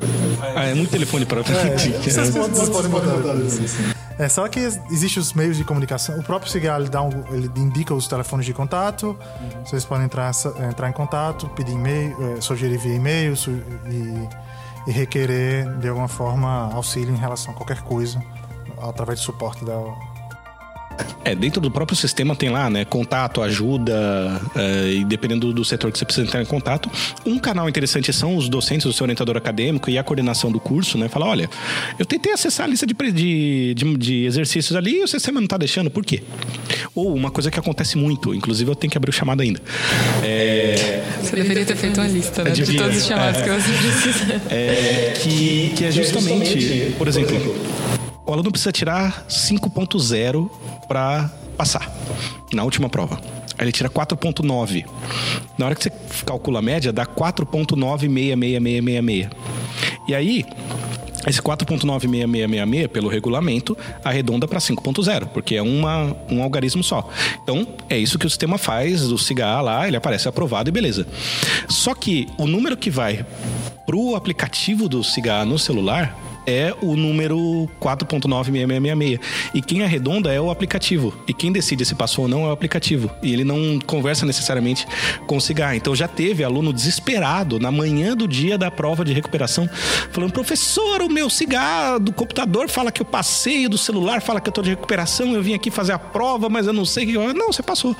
Ah, é muito telefone para é, Vocês podem, podem botar isso. É, só que existem os meios de comunicação. O próprio Cigar ele, dá um, ele indica os telefones de contato. Uhum. Vocês podem entrar, entrar em contato, pedir e-mail, é, sugerir via e-mail e, e requerer de alguma forma auxílio em relação a qualquer coisa através de suporte da é, dentro do próprio sistema tem lá, né, contato, ajuda, é, e dependendo do setor que você precisa entrar em contato. Um canal interessante são os docentes, o seu orientador acadêmico e a coordenação do curso, né? Fala, olha, eu tentei acessar a lista de, de, de, de exercícios ali e o sistema não está deixando, por quê? Ou uma coisa que acontece muito, inclusive eu tenho que abrir o chamado ainda. É... Você deveria ter feito uma lista, né, de todos os chamados é, que você precisa. É, que, que é justamente, por exemplo o aluno precisa tirar 5.0 para passar na última prova. Ele tira 4.9. Na hora que você calcula a média, dá 4.9666666. E aí, esse 4.96666 pelo regulamento arredonda para 5.0, porque é uma, um algarismo só. Então, é isso que o sistema faz, o CIGA lá, ele aparece aprovado e beleza. Só que o número que vai pro aplicativo do CIGA no celular é o número 4.96666. E quem arredonda é o aplicativo. E quem decide se passou ou não é o aplicativo. E ele não conversa necessariamente com o cigarro. Então já teve aluno desesperado na manhã do dia da prova de recuperação, falando: professor, o meu cigarro do computador fala que eu passei, do celular fala que eu tô de recuperação, eu vim aqui fazer a prova, mas eu não sei que. Não, você passou.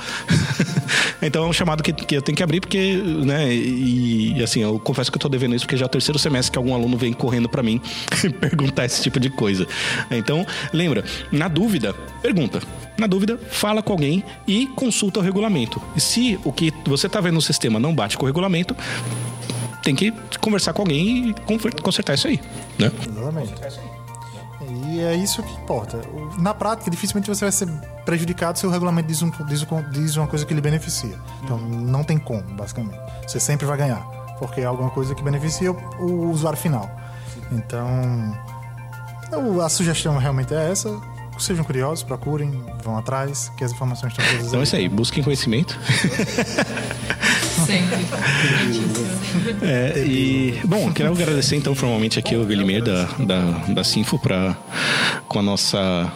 então é um chamado que, que eu tenho que abrir, porque, né, e, e assim, eu confesso que eu tô devendo isso, porque já é o terceiro semestre que algum aluno vem correndo para mim perguntar esse tipo de coisa. Então, lembra, na dúvida, pergunta. Na dúvida, fala com alguém e consulta o regulamento. E se o que você está vendo no sistema não bate com o regulamento, tem que conversar com alguém e consertar isso aí, né? Exatamente. E é isso que importa. Na prática, dificilmente você vai ser prejudicado se o regulamento diz, um, diz, diz uma coisa que lhe beneficia. Então, não tem como, basicamente. Você sempre vai ganhar, porque é alguma coisa que beneficia o, usuário final. Então, a sugestão realmente é essa. Sejam curiosos, procurem, vão atrás, que as informações estão todas Então é isso aí, busquem conhecimento. Sempre. é, e, bom, quero agradecer então formalmente aqui o Guilherme da, da, da Sinfo pra, com a nossa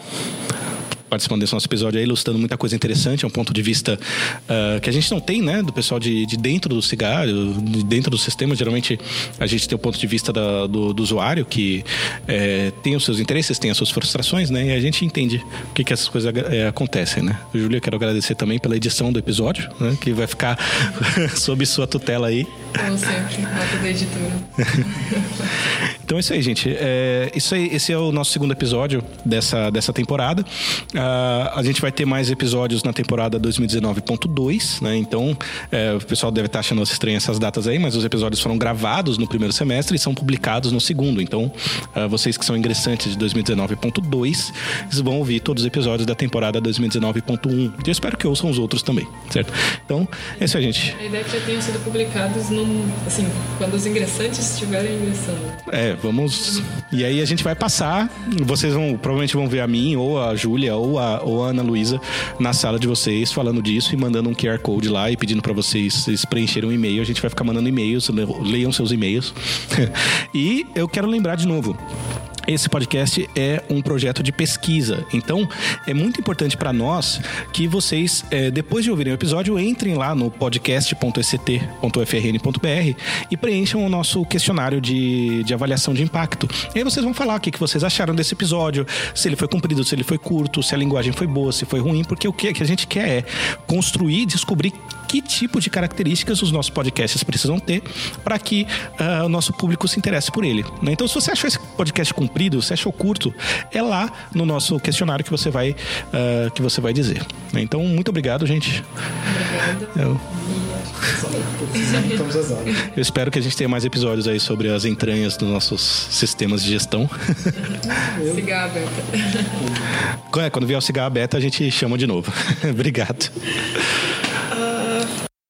participando desse nosso episódio aí, ilustrando muita coisa interessante, é um ponto de vista uh, que a gente não tem, né, do pessoal de, de dentro do cigarro, de dentro do sistema. Geralmente a gente tem o ponto de vista da, do, do, usuário, que é, tem os seus interesses, tem as suas frustrações, né, e a gente entende o que, que essas coisas é, acontecem, né. Júlia, quero agradecer também pela edição do episódio, né, que vai ficar sob sua tutela aí. Como sempre, nota da editora. então é isso aí, gente. É, isso aí, esse é o nosso segundo episódio dessa, dessa temporada. Uh, a gente vai ter mais episódios na temporada 2019.2, né? Então, é, o pessoal deve estar achando estranho essas datas aí, mas os episódios foram gravados no primeiro semestre e são publicados no segundo. Então, uh, vocês que são ingressantes de 2019.2, vão ouvir todos os episódios da temporada 2019.1. Eu espero que ouçam os outros também, certo? Então, é isso aí, gente. A ideia é que já tenham sido publicados no assim, quando os ingressantes estiverem ingressando. É, vamos. E aí a gente vai passar. Vocês vão provavelmente vão ver a mim, ou a Júlia, ou a, ou a Ana Luísa na sala de vocês falando disso e mandando um QR Code lá e pedindo para vocês, vocês preencherem um e-mail. A gente vai ficar mandando e-mails, leiam seus e-mails. e eu quero lembrar de novo. Esse podcast é um projeto de pesquisa. Então, é muito importante para nós que vocês, é, depois de ouvirem o episódio, entrem lá no podcast.ect.frn.br e preencham o nosso questionário de, de avaliação de impacto. E aí vocês vão falar o que, que vocês acharam desse episódio, se ele foi comprido, se ele foi curto, se a linguagem foi boa, se foi ruim, porque o que, a gente quer é construir, descobrir que tipo de características os nossos podcasts precisam ter para que uh, o nosso público se interesse por ele. Né? Então, se você achou esse podcast comprido, se achou curto, é lá no nosso questionário que você vai, uh, que você vai dizer. Né? Então, muito obrigado, gente. Obrigada. Eu... Eu espero que a gente tenha mais episódios aí sobre as entranhas dos nossos sistemas de gestão. Cigarra beta. É, quando vier o cigarro beta, a gente chama de novo. Obrigado.